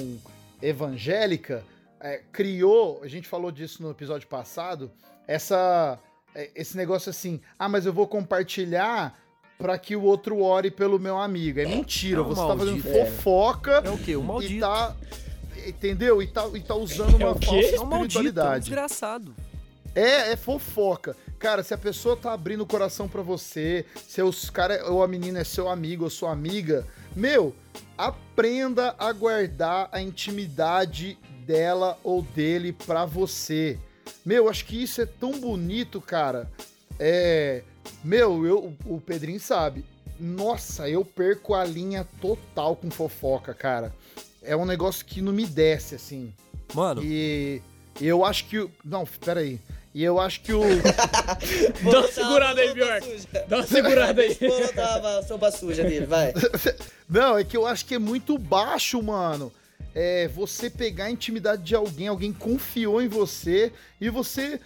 evangélica, é, criou, a gente falou disso no episódio passado, essa é, esse negócio assim, ah, mas eu vou compartilhar pra que o outro ore pelo meu amigo. É mentira, É um você tá fazendo maldito. fofoca É o quê? O e maldito. tá entendeu? E tá, e tá usando uma o quê? falsa É um maldito, é um espiritualidade. desgraçado. É, é fofoca. Cara, se a pessoa tá abrindo o coração pra você, se os cara ou a menina é seu amigo ou sua amiga, meu, aprenda a guardar a intimidade dela ou dele pra você. Meu, acho que isso é tão bonito, cara. É, meu, eu, o Pedrinho sabe. Nossa, eu perco a linha total com fofoca, cara. É um negócio que não me desce assim. Mano, E eu acho que. Não, peraí. E eu acho que o. (laughs) Dá uma segurada aí, (laughs) Bjork. Dá uma segurada aí. Vou tava a sopa suja dele, vai. (laughs) Não, é que eu acho que é muito baixo, mano. É você pegar a intimidade de alguém, alguém confiou em você e você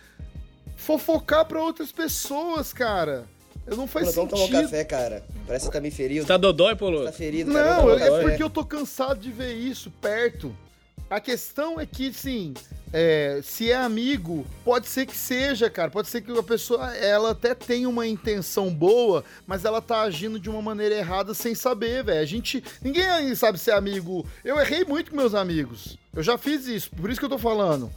fofocar pra outras pessoas, cara. Eu não faz Pô, vamos tomar um sentido. café, cara. Parece que tá meio ferido. Você tá dodói, Tá Polo? ferido, cara. Não, eu- tomar um é porque eu tô cansado de ver isso perto. A questão é que, sim, é, se é amigo, pode ser que seja, cara. Pode ser que a pessoa, ela até tenha uma intenção boa, mas ela tá agindo de uma maneira errada sem saber, velho. A gente, ninguém sabe ser amigo. Eu errei muito com meus amigos. Eu já fiz isso, por isso que eu tô falando.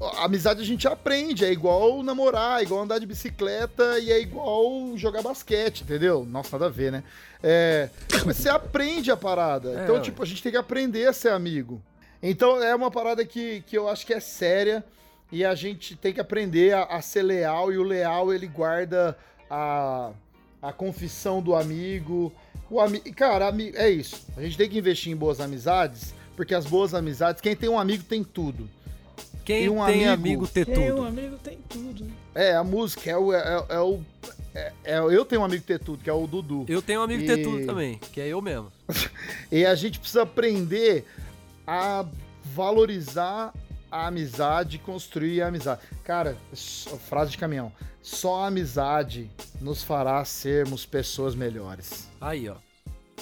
A amizade a gente aprende, é igual namorar, é igual andar de bicicleta e é igual jogar basquete, entendeu? Nossa, nada a ver, né? É, mas você aprende a parada. É, então, tipo, a gente tem que aprender a ser amigo. Então, é uma parada que, que eu acho que é séria e a gente tem que aprender a, a ser leal e o leal, ele guarda a, a confissão do amigo. O ami Cara, ami é isso. A gente tem que investir em boas amizades, porque as boas amizades, quem tem um amigo tem tudo. quem um tem amigo- amigo ter Meu tudo? amigo tem tudo. É, a música é o. É, é o é- é- eu tenho um amigo ter tudo, que é o Dudu. Eu tenho um amigo ter E- tudo também, que é eu mesmo. (laughs) E a gente precisa aprender a valorizar a amizade, construir a amizade. Cara, frase de caminhão. Só a amizade nos fará sermos pessoas melhores. Aí, ó.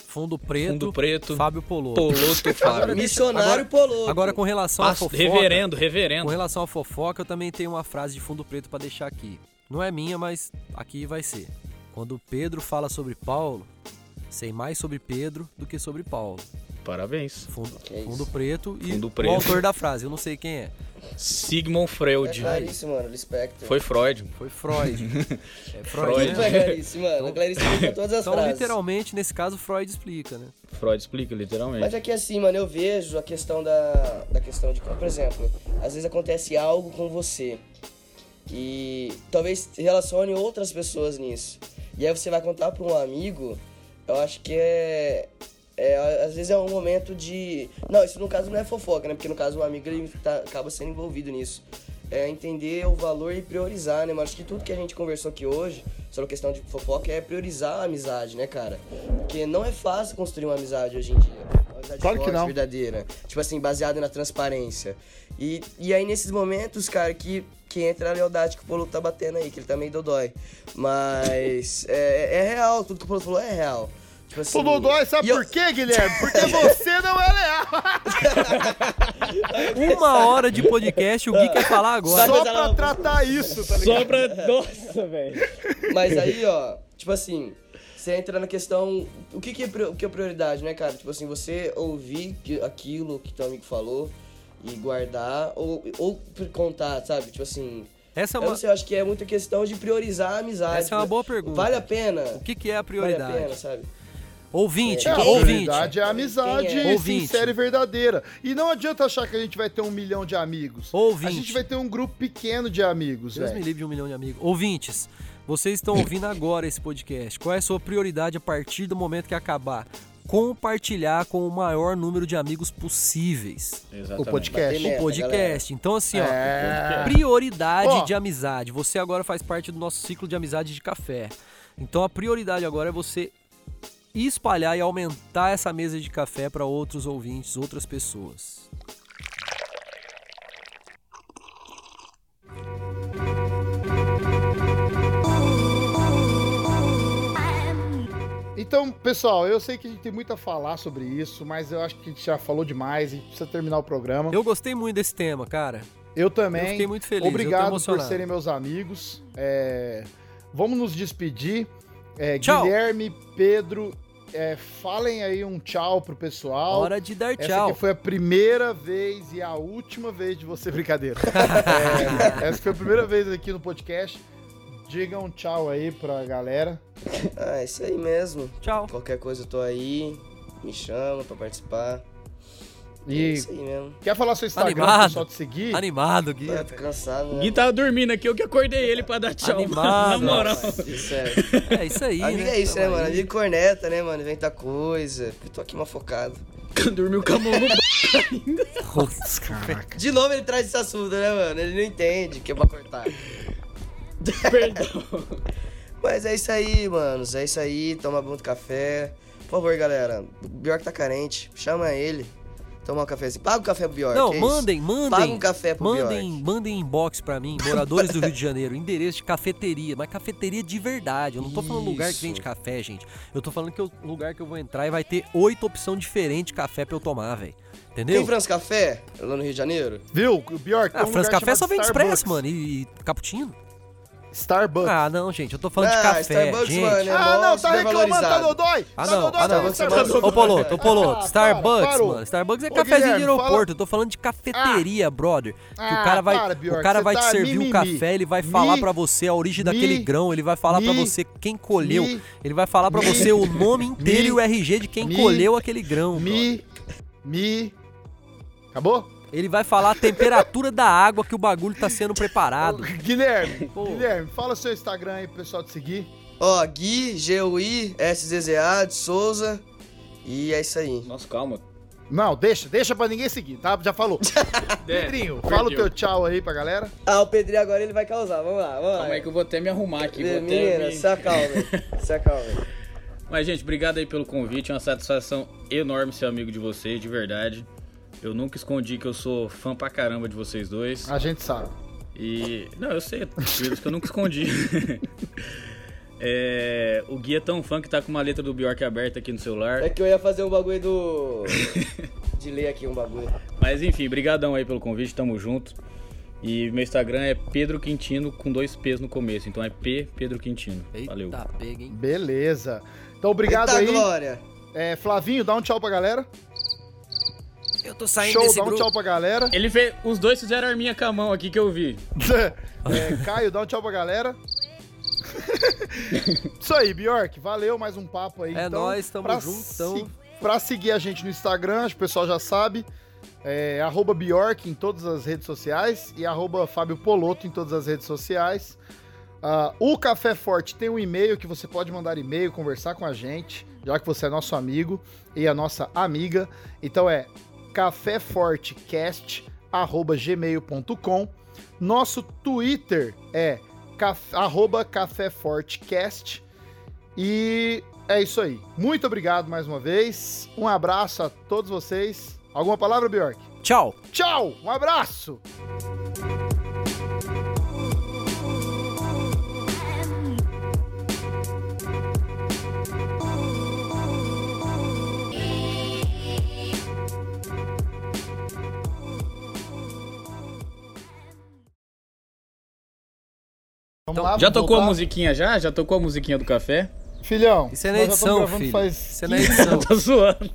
Fundo preto, Fundo preto. Fábio Polo. Poloto, (laughs) Fábio. Missionário Poloto. Agora com relação a Pastor- fofoca, Reverendo, com reverendo. relação a fofoca, eu também tenho uma frase de fundo preto pra deixar aqui. Não é minha, mas aqui vai ser. Quando Pedro fala sobre Paulo, sei mais sobre Pedro do que sobre Paulo. Parabéns. Fundo, isso. fundo preto e Fundo o preto. autor da frase, eu não sei quem é. Sigmund É Freud. Clarice, mano. Lispector. Foi Freud. Foi Freud. (laughs) É Freud, Freud. É né? Clarice, mano. A Clarice explica todas as Então, frases. literalmente, nesse caso, Freud explica, né? Freud explica, literalmente. Mas é que assim, mano, eu vejo a questão da, da questão de, por exemplo, às vezes acontece algo com você e talvez relacione outras pessoas nisso. E aí você vai contar pra um amigo, eu acho que é, é às vezes é um momento de, não, isso no caso não é fofoca, né? Porque no caso o amigo ele tá- acaba sendo envolvido nisso. É entender o valor e priorizar, né? Mas acho que tudo que a gente conversou aqui hoje sobre a questão de fofoca é priorizar a amizade, né, cara? Porque não é fácil construir uma amizade hoje em dia. Uma amizade Claro que não. verdadeira. Tipo assim, baseada na transparência. E, e aí, nesses momentos, cara, que, que entra a lealdade que o Polo tá batendo aí, que ele tá meio dodói. Mas é, é real, tudo que o Polo falou é real. Tipo assim, O Dodói, sabe e eu- por quê, Guilherme? Porque você não é leal. (laughs) Uma hora de podcast, o Gui quer falar agora. Só pra tratar isso, tá ligado? Só pra. Nossa, velho. Mas aí, ó, tipo assim, você entra na questão. O que, que, é, o que é prioridade, né, cara? Tipo assim, você ouvir aquilo que teu amigo falou e guardar, ou, ou contar, sabe? Tipo assim. Essa é Eu uma, não sei, eu acho que é muita questão de priorizar a amizade. essa é uma boa pergunta. Vale a pena? O que, que é a Vale a prioridade? pena, sabe? Ouvinte, É, a ouvinte. prioridade é a amizade é? Ouvinte. sincera e verdadeira. E não adianta achar que a gente vai ter um milhão de amigos. Ouvinte. A gente vai ter um grupo pequeno de amigos, Deus me velho. livre de um milhão de amigos. Ouvintes, vocês estão ouvindo agora esse podcast. Qual é a sua prioridade a partir do momento que acabar? Compartilhar com o maior número de amigos possíveis. Exatamente. O podcast. O podcast. Então, assim, ó. É. Prioridade Ó. de amizade. Você agora faz parte do nosso ciclo de amizade de café. Então a prioridade agora é você espalhar e aumentar essa mesa de café para outros ouvintes, outras pessoas. Então, pessoal, eu sei que a gente tem muito a falar sobre isso, mas eu acho que a gente já falou demais e precisa terminar o programa. Eu gostei muito desse tema, cara. Eu também. Eu fiquei muito feliz, Obrigado por serem meus amigos. É, Vamos nos despedir. É, Tchau. Guilherme, Pedro é, falem aí um tchau pro pessoal. Hora de dar Essa tchau. aqui foi a primeira vez e a última vez de você brincadeira. (laughs) É, essa foi a primeira vez aqui no podcast. Digam um tchau aí pra galera. Ah, é isso aí mesmo. Tchau. Qualquer coisa eu tô aí. Me chama pra participar. É E isso aí mesmo. quer falar seu Instagram pro Animado. pessoal te seguir? Animado, Gui. Ah, tô cansado, O né? Gui tava dormindo aqui, eu que acordei ele pra dar tchau. Animado. (laughs) Na moral. Isso é. É isso aí, Amigo né? é isso, né, mano? Amigo corneta, né, mano? Inventa coisa. Eu tô aqui mal focado. (laughs) Dormiu com a mão no caraca. De novo ele traz esse assunto, né, mano? Ele não entende que é pra cortar. (laughs) Perdão. Mas é isso aí, manos. É isso aí. Toma muito café. Por favor, galera. O Bjork tá carente. Chama ele. Toma um cafezinho. Paga o café pro Bjork. Não, é isso? mandem, mandem. Paga um café pro Mandem, Bjork. mandem inbox pra mim, moradores do Rio de Janeiro, (laughs) endereço de cafeteria, mas cafeteria de verdade. Eu não tô falando lugar que Isso. vende café, gente. Eu tô falando que o lugar que eu vou entrar e vai ter oito opções diferentes de café pra eu tomar, velho. Entendeu? Tem France Café lá no Rio de Janeiro? Viu? O Bjork, tem Ah, um lugar Café só vende Starbucks. expresso, mano, e, e cappuccino. Starbucks. Ah, não, gente, eu tô falando de Ah, café, Starbucks, gente. mano, é Ah, não, tá reclamando, tá dodói. Ah, tá não, dodói, ah, tá não. dodói, Starbucks. Ô, Poloto, ô, Poloto, Ah, Starbucks, para, mano. Starbucks é Ô, cafezinho de aeroporto. fala- Eu tô falando de cafeteria, brother. Que Ah, o cara vai, para, Bjork, o cara vai te tá servir o mimimi. café, ele vai falar Mi- pra você a origem mi- daquele grão, ele vai falar pra mi- você quem colheu, mi- ele vai falar pra você o nome inteiro mi- e o RG de quem mi- colheu aquele grão. Mi, mi... Acabou? Ele vai falar a temperatura da água que o bagulho tá sendo preparado. Guilherme, Pô. Guilherme, fala seu Instagram aí pro pessoal te seguir. Ó, Gui, G-U-I, S-Z-Z-A, de Souza. E é isso aí. Nossa, calma. Não, deixa, deixa pra ninguém seguir, tá? Já falou. (laughs) Pedrinho, É, fala o teu tchau aí pra galera. Ah, o Pedrinho agora ele vai causar. Vamos lá, vamos lá. Calma aí que eu vou até me arrumar aqui. Vou até Menina, me- se acalma. (laughs) se acalma. Mas, gente, obrigado aí pelo convite. É uma satisfação enorme ser amigo de vocês, de verdade. Eu nunca escondi que eu sou fã pra caramba de vocês dois. A gente sabe. E. Não, eu sei, por isso que eu nunca escondi. (laughs) É, o Gui é tão fã que tá com uma letra do Bjork aberta aqui no celular. É que eu ia fazer um bagulho do. De ler aqui um bagulho. Mas enfim, brigadão aí pelo convite, tamo junto. E meu Instagram é Pedro Quintino com dois P's no começo, então é P Pedro Quintino. Valeu. Eita, pega, hein? Beleza. Então, obrigado Eita aí. glória! É, Flavinho, dá um tchau pra galera. Eu tô saindo Show, desse dá um grupo. tchau pra galera. Ele fez. Os dois fizeram arminha com a mão aqui que eu vi. (laughs) É, Caio, dá um tchau pra galera. (laughs) Isso aí, Bjork. Valeu, mais um papo aí. É então, nóis, tamo pra juntão. se- Pra seguir a gente no Instagram, acho que o pessoal já sabe. É, arroba Bjork em todas as redes sociais e arroba Fábio Poloto em todas as redes sociais. Ah, o Café Forte tem um e-mail que você pode mandar e-mail, conversar com a gente, já que você é nosso amigo e a nossa amiga. Então é caféfortecast@gmail.com. Nosso Twitter é arroba caféfortecast. E é isso aí. Muito obrigado mais uma vez. Um abraço a todos vocês. Alguma palavra, Bjork? Tchau. Tchau! Um abraço! Vamos lá, Já tocou a voltar? musiquinha já? Já tocou a musiquinha do café? Filhão, Isso é na edição, filho. faz Isso é na 15 edição. (laughs) Tô zoando.